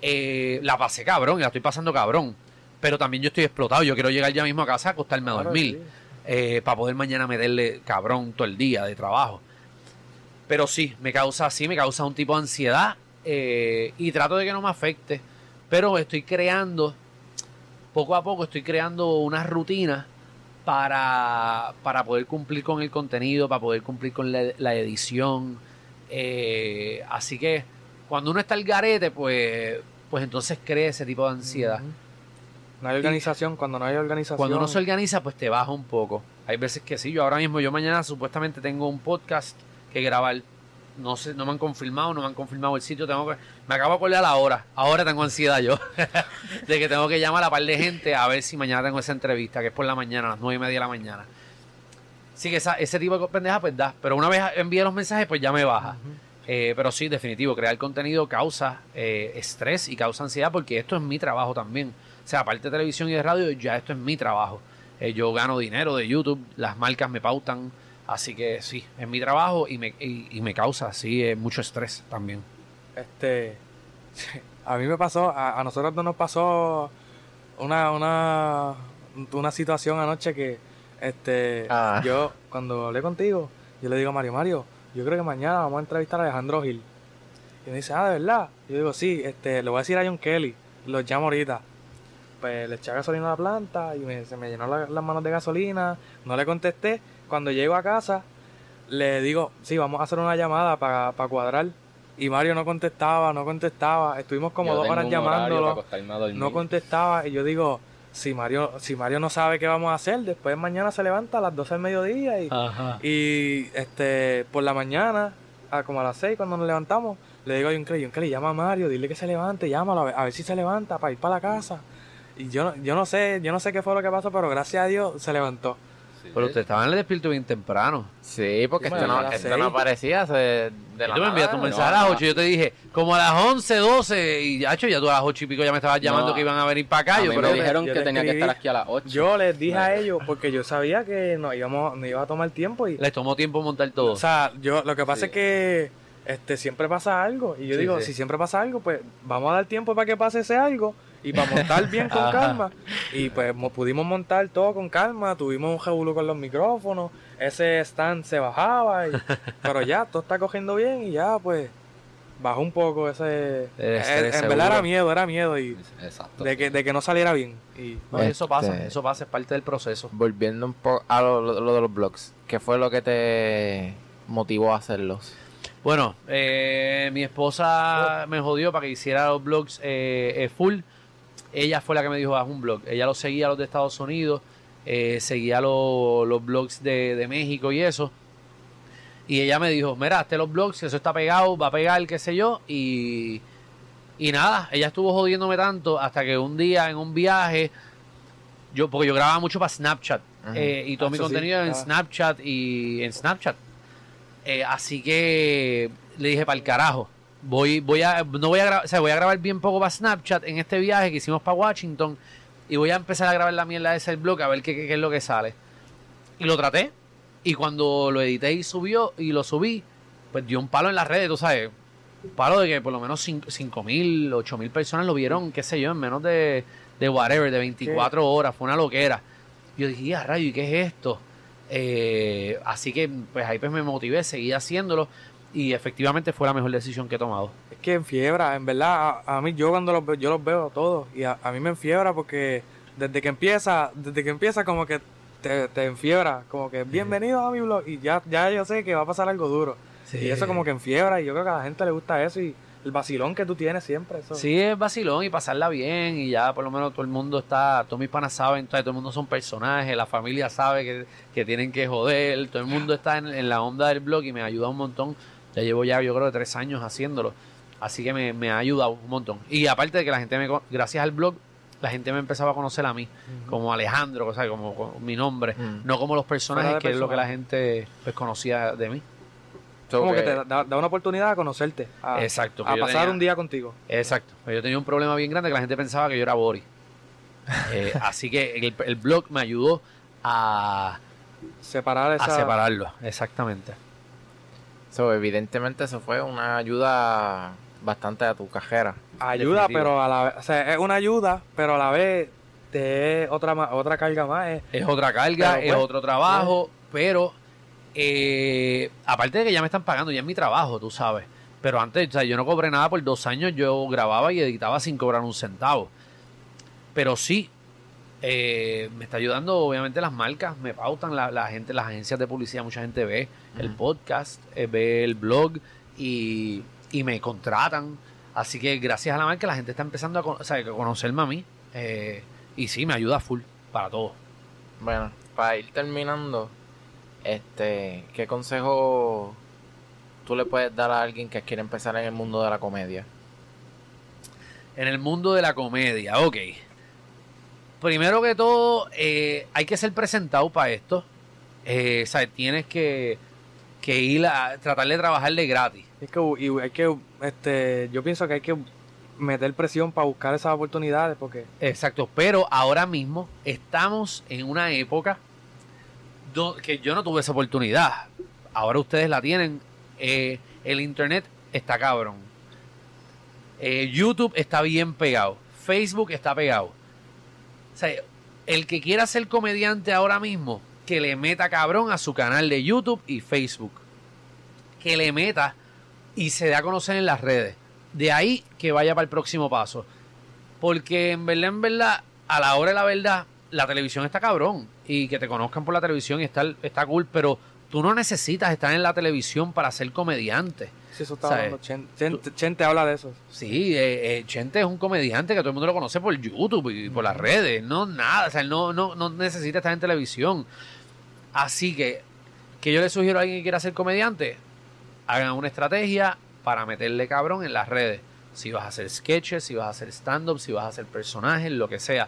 Eh, la pasé cabrón, y la estoy pasando cabrón. Pero también yo estoy explotado, yo quiero llegar ya mismo a casa a acostarme a Claro, dormir. sí. para poder mañana meterle cabrón todo el día de trabajo. Pero sí, me causa sí, me causa un tipo de ansiedad eh, y trato de que no me afecte. Pero estoy creando, poco a poco estoy creando unas rutinas para, para poder cumplir con el contenido, para poder cumplir con la, la edición. Eh, así que cuando uno está al garete, pues, pues entonces crea ese tipo de ansiedad. No hay organización, cuando no hay organización. Cuando uno se organiza, pues te baja un poco. Hay veces que sí, yo ahora mismo, yo mañana supuestamente tengo un podcast que grabar. No sé, no me han confirmado, no me han confirmado el sitio, tengo que, me acabo de acordar la hora. Ahora tengo ansiedad yo. de que tengo que llamar a par de gente a ver si mañana tengo esa entrevista, que es por la mañana, a las nueve y media de la mañana. Sí que esa- ese tipo de pendeja pues da. Pero una vez envíe los mensajes, pues ya me baja. Eh, pero sí, definitivo, crear contenido causa eh, estrés y causa ansiedad porque esto es mi trabajo también. O sea, aparte de televisión y de radio, ya esto es mi trabajo. Eh, yo gano dinero de YouTube, las marcas me pautan, así que sí, es mi trabajo y me, y, y me causa, sí, eh, mucho estrés también. Este, a mí me pasó, a, a nosotros no nos pasó una, una, una situación anoche que, este, Ah. yo, cuando hablé contigo, yo le digo a Mario, Mario, yo creo que mañana vamos a entrevistar a Alejandro Gil. Y me dice, ah, ¿de verdad? Yo digo, sí, este, le voy a decir a John Kelly, los llamo ahorita. Pues le eché gasolina a la planta y me- se me llenó la- las manos de gasolina, no le contesté. Cuando llego a casa, le digo, sí, vamos a hacer una llamada para cuadrar. Y Mario no contestaba, no contestaba. Estuvimos como Yo dos horas para llamándolo. No contestaba. Y yo digo, si Mario, si Mario no sabe qué vamos a hacer, después mañana se levanta a las 12 del mediodía y, Ajá. y este por la mañana, a como a las 6 cuando nos levantamos, le digo a John Kelly, llama a Mario, dile que se levante, llámalo a ver, a ver si se levanta para ir para la casa. Y yo, no- yo no sé, yo no sé qué fue lo que pasó, pero gracias a Dios se levantó. Sí. Pero ustedes estaban en el despierto bien temprano. Sí, porque Sí, esto, no, esto no aparecía hace de Y la tú me enviaste un mensaje a las 8 y yo te dije, como a las 11, 12, y ya, ya tú a las 8 y pico ya me estabas llamando No, que iban a venir para acá. A yo, mí pero me dijeron yo que te tenía que estar aquí a las 8. Yo les dije a ellos, porque yo sabía que nos íbamos, nos iba a tomar tiempo y les tomó tiempo montar todo. O sea, yo lo que pasa Sí. es que este siempre pasa algo y yo Sí, digo, sí. si siempre pasa algo, pues vamos a dar tiempo para que pase ese algo y para montar bien con Ajá. calma y pues mo- pudimos montar todo con calma, tuvimos un revolú con los micrófonos, ese stand se bajaba y- pero ya todo está cogiendo bien y ya pues bajó un poco ese El eh, en verdad era miedo, era miedo y Exacto. de que de que no saliera bien y No, eso pasa, Este- eso pasa, es parte del proceso. Volviendo un poco a lo, lo- lo de los blogs, ¿qué fue lo que te motivó a hacerlos? Bueno, eh, mi esposa me jodió para que hiciera los blogs eh, eh, full. Ella fue la que me dijo, haz un blog. Ella los seguía los de Estados Unidos, eh, seguía lo- los blogs de, de México y eso. Y ella me dijo, mira, hazte los blogs, eso está pegado, va a pegar, qué sé yo. Y, y nada, ella estuvo jodiéndome tanto hasta que un día en un viaje, yo porque yo grababa mucho para Snapchat. Eh, y todo Ah, mi sí, contenido en. Snapchat y en Snapchat. Eh, así que le dije para el carajo. Voy, voy a, no voy a grabar, o sea, voy a grabar bien poco para Snapchat en este viaje que hicimos para Washington y voy a empezar a grabar la mierda de ese blog a ver qué, qué- qué es lo que sale. Y lo traté y cuando lo edité y subió y lo subí, pues dio un palo en las redes, tú sabes, un palo de que por lo menos 5 mil, 8 mil personas lo vieron, qué sé yo, en menos de, de whatever, de 24 horas, fue una loquera. Yo dije, ya rayo, ¿y qué es esto? Eh, así que pues ahí pues me motivé, seguí haciéndolo y efectivamente fue la mejor decisión que he tomado. Es que enfiebra, en verdad, a, a mí yo cuando los veo, yo los veo todos y a, a mí me enfiebra porque desde que empieza, desde que empieza como que te, te enfiebra, como que bienvenido a mi blog y ya, ya yo sé que va a pasar algo duro. Y eso como que enfiebra y yo creo que a la gente le gusta eso y el vacilón que tú tienes siempre. Eso. Sí, es vacilón y pasarla bien y ya por lo menos todo el mundo está, todos mis panas saben, todo, todo el mundo son personajes, la familia sabe que, que tienen que joder, todo el mundo está en, en la onda del blog y me ayuda un montón. Ya llevo ya yo creo que tres años haciéndolo, así que me, me ha ayudado un montón. Y aparte de que la gente me, gracias al blog, la gente me empezaba a conocer a mí, como Alejandro, o sea, como, como mi nombre, no como los personajes que es lo que la gente pues conocía de mí. como que que- te da, da una oportunidad a conocerte, a, Exacto. a pasar tenía- un día contigo. Exacto. Pues Yo tenía un problema bien grande que la gente pensaba que yo era Boris. Eh, así que el, el blog me ayudó a, Separar a separarlo. Exactamente. So, evidentemente eso fue una ayuda bastante a tu cajera. Ayuda, pero a la vez, o sea, es una ayuda, pero a la vez es otra, otra carga más. Es, Es otra carga, Pero, es pues, otro trabajo, pero eh, aparte de que ya me están pagando, ya es mi trabajo, tú sabes. Pero antes, o sea, yo no cobré nada por dos años, yo grababa y editaba sin cobrar un centavo. Pero sí, eh, me está ayudando obviamente las marcas, me pautan la, la gente, las agencias de publicidad, mucha gente ve el podcast, eh, ve el blog y, y me contratan. Así que gracias a la marca la gente está empezando a, con- o sea, a conocerme a mí. eh, y sí, me ayuda full para todo. Bueno, para ir terminando, este, ¿qué consejo tú le puedes dar a alguien que quiere empezar en el mundo de la comedia? En el mundo de la comedia, ok. Primero que todo, eh, hay que ser presentado para esto. Eh, o sea, tienes que, que ir a tratar de trabajarle gratis. es que, y hay que, este, yo pienso que hay que meter presión para buscar esas oportunidades porque Exacto, pero ahora mismo estamos en una época que yo no tuve esa oportunidad. Ahora ustedes la tienen. Eh, el internet está cabrón. Eh, YouTube está bien pegado. Facebook está pegado. O sea, el que quiera ser comediante ahora mismo, que le meta cabrón a su canal de YouTube y Facebook. Que le meta y se dé a conocer en las redes. De ahí que vaya para el próximo paso. Porque en verdad, en verdad, a la hora de la verdad, la televisión está cabrón. Y que te conozcan por la televisión está, está cool, pero tú no necesitas estar en la televisión para ser comediante. Si eso está ¿Sabes? hablando, Chen, Chen- Chente habla de eso. Sí, eh, eh, Chente es un comediante que todo el mundo lo conoce por YouTube y por las redes. No, nada, o sea, él no, no, no necesita estar en televisión. Así que, que yo le sugiero a alguien que quiera ser comediante, hagan una estrategia para meterle cabrón en las redes. Si vas a hacer sketches, si vas a hacer stand-up, si vas a hacer personajes, lo que sea.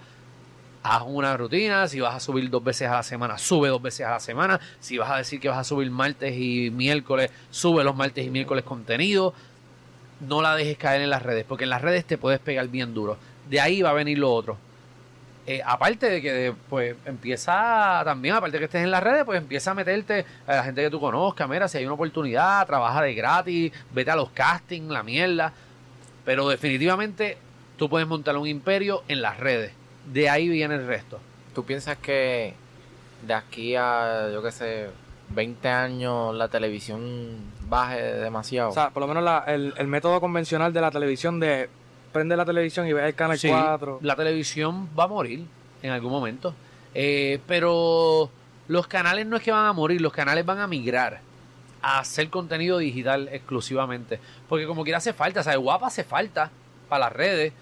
Haz una rutina, si vas a subir dos veces a la semana, sube dos veces a la semana. Si vas a decir que vas a subir martes y miércoles, sube los martes y miércoles contenido no la dejes caer en las redes, porque en las redes te puedes pegar bien duro. De ahí va a venir lo otro. Eh, aparte de que pues empieza también, aparte de que estés en las redes, pues empieza a meterte a la gente que tú conozcas, mira, si hay una oportunidad, trabaja de gratis, vete a los castings, la mierda. Pero definitivamente tú puedes montar un imperio en las redes. De ahí viene el resto. ¿Tú piensas que de aquí a, yo qué sé, 20 años la televisión baje demasiado? O sea, por lo menos la- el, el método convencional de la televisión de prende la televisión y ve el canal Sí, 4. La televisión va a morir en algún momento. Eh, pero los canales no es que van a morir, los canales van a migrar a hacer contenido digital exclusivamente. Porque como quiera hace falta, o sea, guapa hace falta para las redes.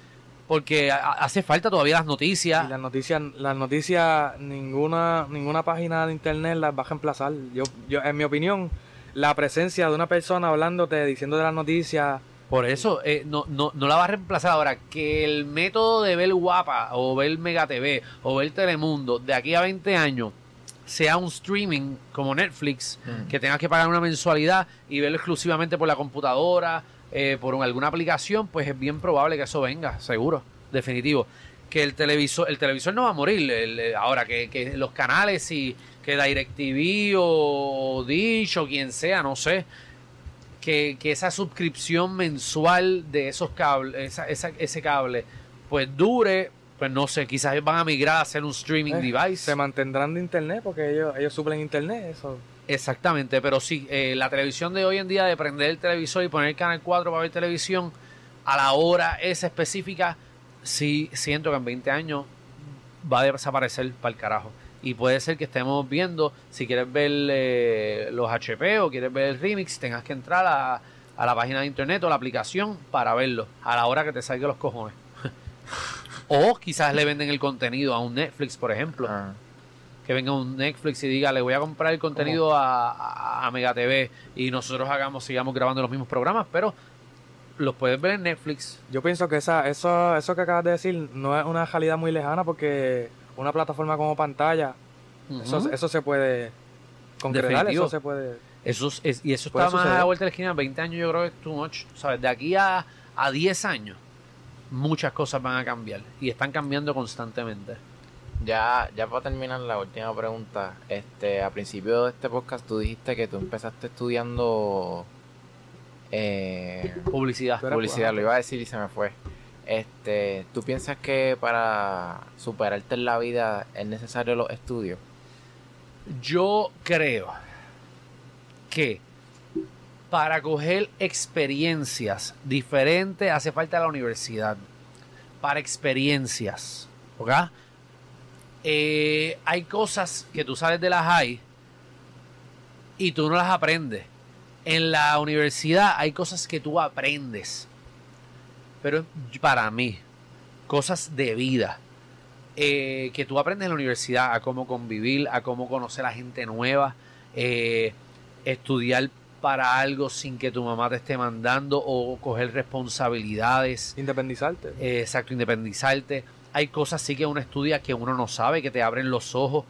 Porque a- hace falta todavía las noticias. Y las noticias, las noticias, ninguna, ninguna página de internet las va a reemplazar. Yo, yo, en mi opinión, la presencia de una persona hablándote, diciendo de las noticias, Por eso eh, no, no, no la va a reemplazar ahora. Que el método de ver Guapa o ver Mega TV o ver Telemundo de aquí a 20 años sea un streaming como Netflix, Mm. que tengas que pagar una mensualidad y verlo exclusivamente por la computadora, eh, por un- alguna aplicación, pues es bien probable que eso venga, seguro, definitivo. Que el televisor, el televisor no va a morir. el- el- ahora que, que los canales y que DirecTV o Dish o quien sea, no sé, que, que esa suscripción mensual de esos cables, esa- esa- ese cable, pues dure, pues no sé, quizás van a migrar a hacer un streaming eh, device. se mantendrán de internet porque ellos, ellos suplen internet. Eso. Exactamente, pero sí, eh, la televisión de hoy en día, de prender el televisor y poner el canal 4 para ver televisión a la hora esa específica, sí siento que en 20 años va a desaparecer para el carajo. Y puede ser que estemos viendo, si quieres ver eh, los HP o quieres ver el remix, tengas que entrar a, la página de internet o la aplicación para verlo, a la hora que te salga los cojones. o quizás le venden el contenido a un Netflix, por ejemplo Ah. Que venga un Netflix y diga, le voy a comprar el contenido a, a, a Mega TV y nosotros hagamos, sigamos grabando los mismos programas, pero los puedes ver en Netflix. Yo pienso que esa, eso, eso que acabas de decir no es una realidad muy lejana porque una plataforma como pantalla, eso, eso se puede concretar, Definitivo. eso se puede... Eso, es- es- y eso está más a la vuelta de la esquina. 20 años yo creo que es too much. ¿Sabes? De aquí a, a 10 años, muchas cosas van a cambiar. Y están cambiando constantemente. Ya, ya para terminar la última pregunta, este, a principio de este podcast tú dijiste que tú empezaste estudiando eh, Publicidad. Publicidad, lo iba a decir y se me fue. Este, ¿tú piensas que para superarte en la vida es necesario los estudios? Yo creo que para coger experiencias diferentes hace falta la universidad. Para experiencias. ¿Ok? Eh, hay cosas que tú sales de la high y tú no las aprendes. En la universidad hay cosas que tú aprendes. Pero para mí, cosas de vida. eh, que tú aprendes en la universidad a cómo convivir, a cómo conocer a gente nueva, eh, estudiar para algo sin que tu mamá te esté mandando o coger responsabilidades. Independizarte. Eh, exacto, independizarte. Hay cosas sí que uno estudia que uno no sabe, que te abren los ojos.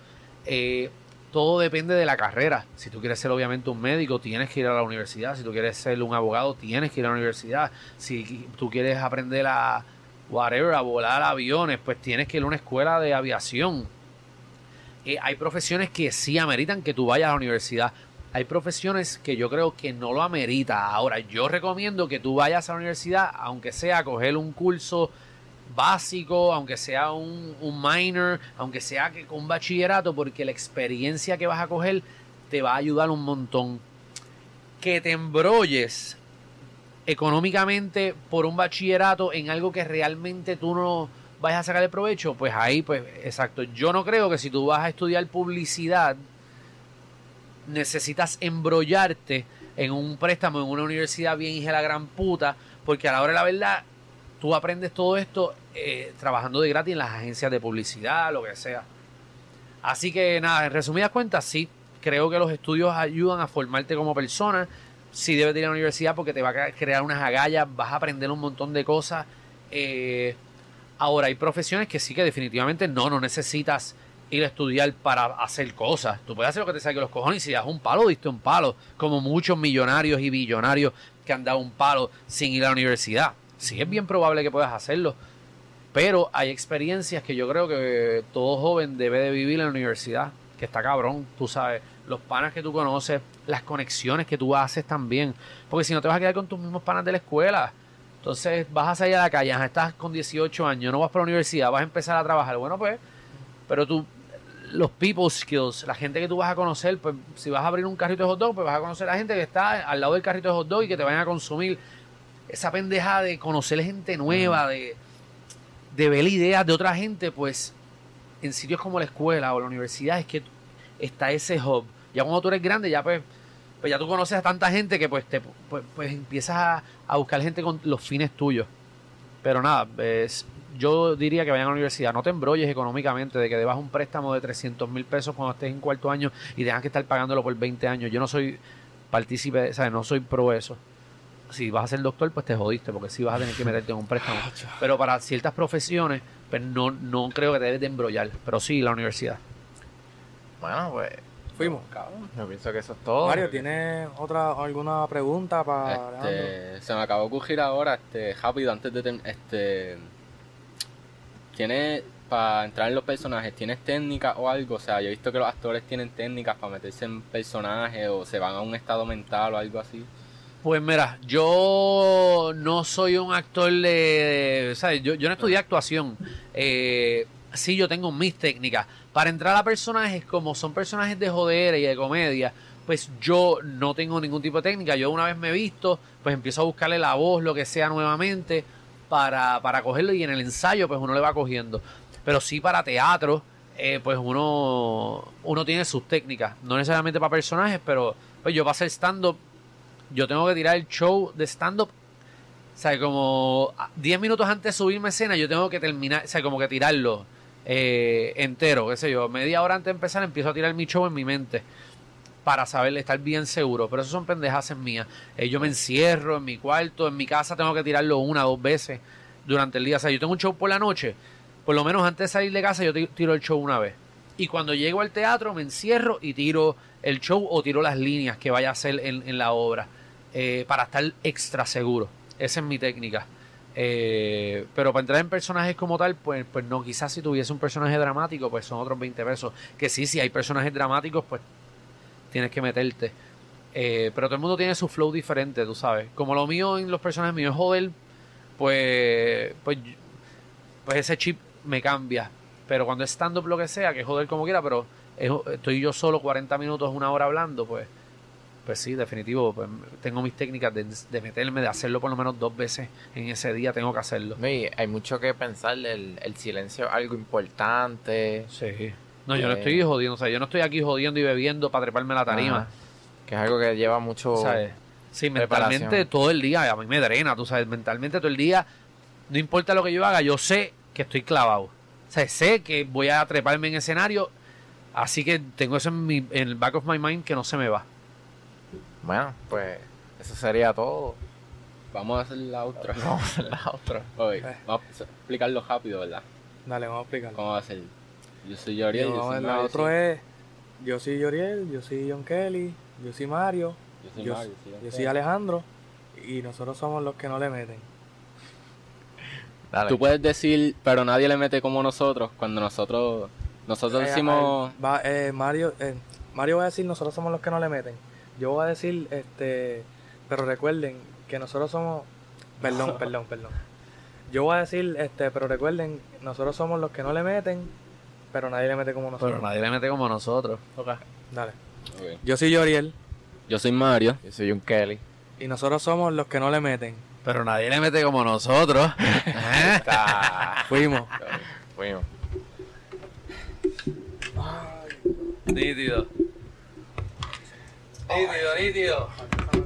Eh, todo depende de la carrera. Si tú quieres ser obviamente un médico, tienes que ir a la universidad. Si tú quieres ser un abogado, tienes que ir a la universidad. Si tú quieres aprender a whatever, a volar aviones, pues tienes que ir a una escuela de aviación. Eh, hay profesiones que sí ameritan que tú vayas a la universidad. Hay profesiones que yo creo que no lo amerita. Ahora, yo recomiendo que tú vayas a la universidad, aunque sea coger un curso básico, aunque sea un, un minor, aunque sea que un bachillerato, porque la experiencia que vas a coger te va a ayudar un montón. Que te embrolles económicamente por un bachillerato en algo que realmente tú no vayas a sacar de provecho, pues ahí, pues, exacto. Yo no creo que si tú vas a estudiar publicidad, necesitas embrollarte en un préstamo en una universidad bien hija la gran puta, porque a la hora de la verdad, tú aprendes todo esto eh, trabajando de gratis en las agencias de publicidad, lo que sea. Así que nada, en resumidas cuentas, sí, creo que los estudios ayudan a formarte como persona. Sí debes de ir a la universidad porque te va a crear unas agallas, vas a aprender un montón de cosas. Eh, ahora, hay profesiones que sí que definitivamente no, no necesitas ir a estudiar para hacer cosas. Tú puedes hacer lo que te saque los cojones y si das un palo, diste un palo. Como muchos millonarios y billonarios que han dado un palo sin ir a la universidad. Sí es bien probable que puedas hacerlo. Pero hay experiencias que yo creo que todo joven debe de vivir en la universidad. Que está cabrón, tú sabes. Los panas que tú conoces, las conexiones que tú haces también. Porque si no te vas a quedar con tus mismos panas de la escuela. Entonces vas a salir a la calle, estás con 18 años, no vas para la universidad, vas a empezar a trabajar. Bueno, pues, pero tú, los people skills, la gente que tú vas a conocer, pues si vas a abrir un carrito de hot dog, pues vas a conocer a la gente que está al lado del carrito de hot dog y que te vayan a consumir. Esa pendeja de conocer gente nueva, de, de ver ideas de otra gente, pues en sitios como la escuela o la universidad es que está ese hub. Ya cuando tú eres grande, ya pues, pues ya tú conoces a tanta gente que pues te pues, pues empiezas a, a buscar gente con los fines tuyos. Pero nada, yo diría que vayan a la universidad. No te embrolles económicamente de que debas un préstamo de 300 mil pesos cuando estés en cuarto año y tengas que estar pagándolo por 20 años. Yo no soy partícipe, ¿sabes? No soy pro eso. Si vas a ser doctor, pues te jodiste, porque sí vas a tener que meterte en un préstamo. Pero para ciertas profesiones, pues no, no creo que te debes de embrollar. Pero sí, la universidad. Bueno, pues Fuimos. yo pienso que eso es todo. Mario, ¿tienes otra alguna pregunta para? Este, se me acabó de ocurrir ahora, este, rápido, antes de terminar, este, ¿tienes, para entrar en los personajes, tienes técnicas o algo? O sea, yo he visto que los actores tienen técnicas para meterse en personajes o se van a un estado mental o algo así. Pues mira, yo no soy un actor de... ¿sabes? Yo, yo no estudié actuación. Eh, sí, yo tengo mis técnicas. Para entrar a personajes, como son personajes de joder y de comedia, pues yo no tengo ningún tipo de técnica. Yo una vez me he visto, pues empiezo a buscarle la voz, lo que sea nuevamente, para, para cogerlo y en el ensayo pues uno le va cogiendo. Pero sí para teatro, eh, pues uno, uno tiene sus técnicas. No necesariamente para personajes, pero pues yo para hacer stand-up yo tengo que tirar el show de stand-up. O sea, como 10 minutos antes de subirme escena, yo tengo que terminar, o sea, como que tirarlo eh, entero, qué sé yo. Media hora antes de empezar, empiezo a tirar mi show en mi mente para saber, estar bien seguro. Pero eso son pendejas mías. Eh, yo me encierro en mi cuarto, en mi casa tengo que tirarlo una, dos veces durante el día. O sea, yo tengo un show por la noche, por lo menos antes de salir de casa, yo ti- tiro el show una vez. Y cuando llego al teatro, me encierro y tiro el show o tiro las líneas que vaya a hacer en la obra eh, para estar extra seguro. Esa es mi técnica. Eh, pero para entrar en personajes como tal, pues, pues no, quizás si tuviese un personaje dramático, pues son otros 20 pesos. Que sí, si hay personajes dramáticos, pues tienes que meterte. Eh, pero todo el mundo tiene su flow diferente, tú sabes. Como lo mío en los personajes míos joder, pues, pues, pues ese chip me cambia. Pero cuando es stand-up lo que sea, que joder como quiera, pero es- estoy yo solo 40 minutos, una hora hablando, pues, pues sí, definitivo. Pues tengo mis técnicas de, de meterme, de hacerlo por lo menos dos veces en ese día, tengo que hacerlo. No, y hay mucho que pensar, el, el silencio es algo importante, Sí. No, yo no Eh. estoy jodiendo, o sea, yo no estoy aquí jodiendo y bebiendo para treparme la tarima. Ajá. que es algo que lleva mucho... ¿sabes? Sí, mentalmente todo el día, a mí me drena, tú sabes, mentalmente todo el día, no importa lo que yo haga, yo sé que estoy clavado. O sea, sé que voy a treparme en escenario, así que tengo eso en, mi, en el back of my mind que no se me va. Bueno, pues eso sería todo. Vamos a hacer la otra. Vamos a hacer la otra. Oye, Eh. vamos a explicarlo rápido, ¿verdad? Dale, vamos a explicarlo. ¿Cómo va a ser? Yo soy Yoriel, yo, Yo, soy otro sí. es, yo soy Yoriel, yo soy John Kelly, yo soy Mario, Yo soy yo, Mario, sí, yo ok. soy Alejandro y nosotros somos los que no le meten. Dale. Tú puedes decir, pero nadie le mete como nosotros, cuando nosotros nosotros Eh, decimos... va, eh, Mario, eh, Mario va a decir nosotros somos los que no le meten. Yo voy a decir, este, pero recuerden que nosotros somos, perdón, perdón, perdón. Yo voy a decir, este, pero recuerden, nosotros somos los que no le meten, pero nadie le mete como nosotros. Pero nadie le mete como nosotros. Dale. Ok. Yo soy Yoriel Yo soy Mario. Yo soy un Kelly. y nosotros somos los que no le meten. Pero nadie le mete como nosotros. Está. Fuimos. Fuimos. Nítido. Nítido, nítido.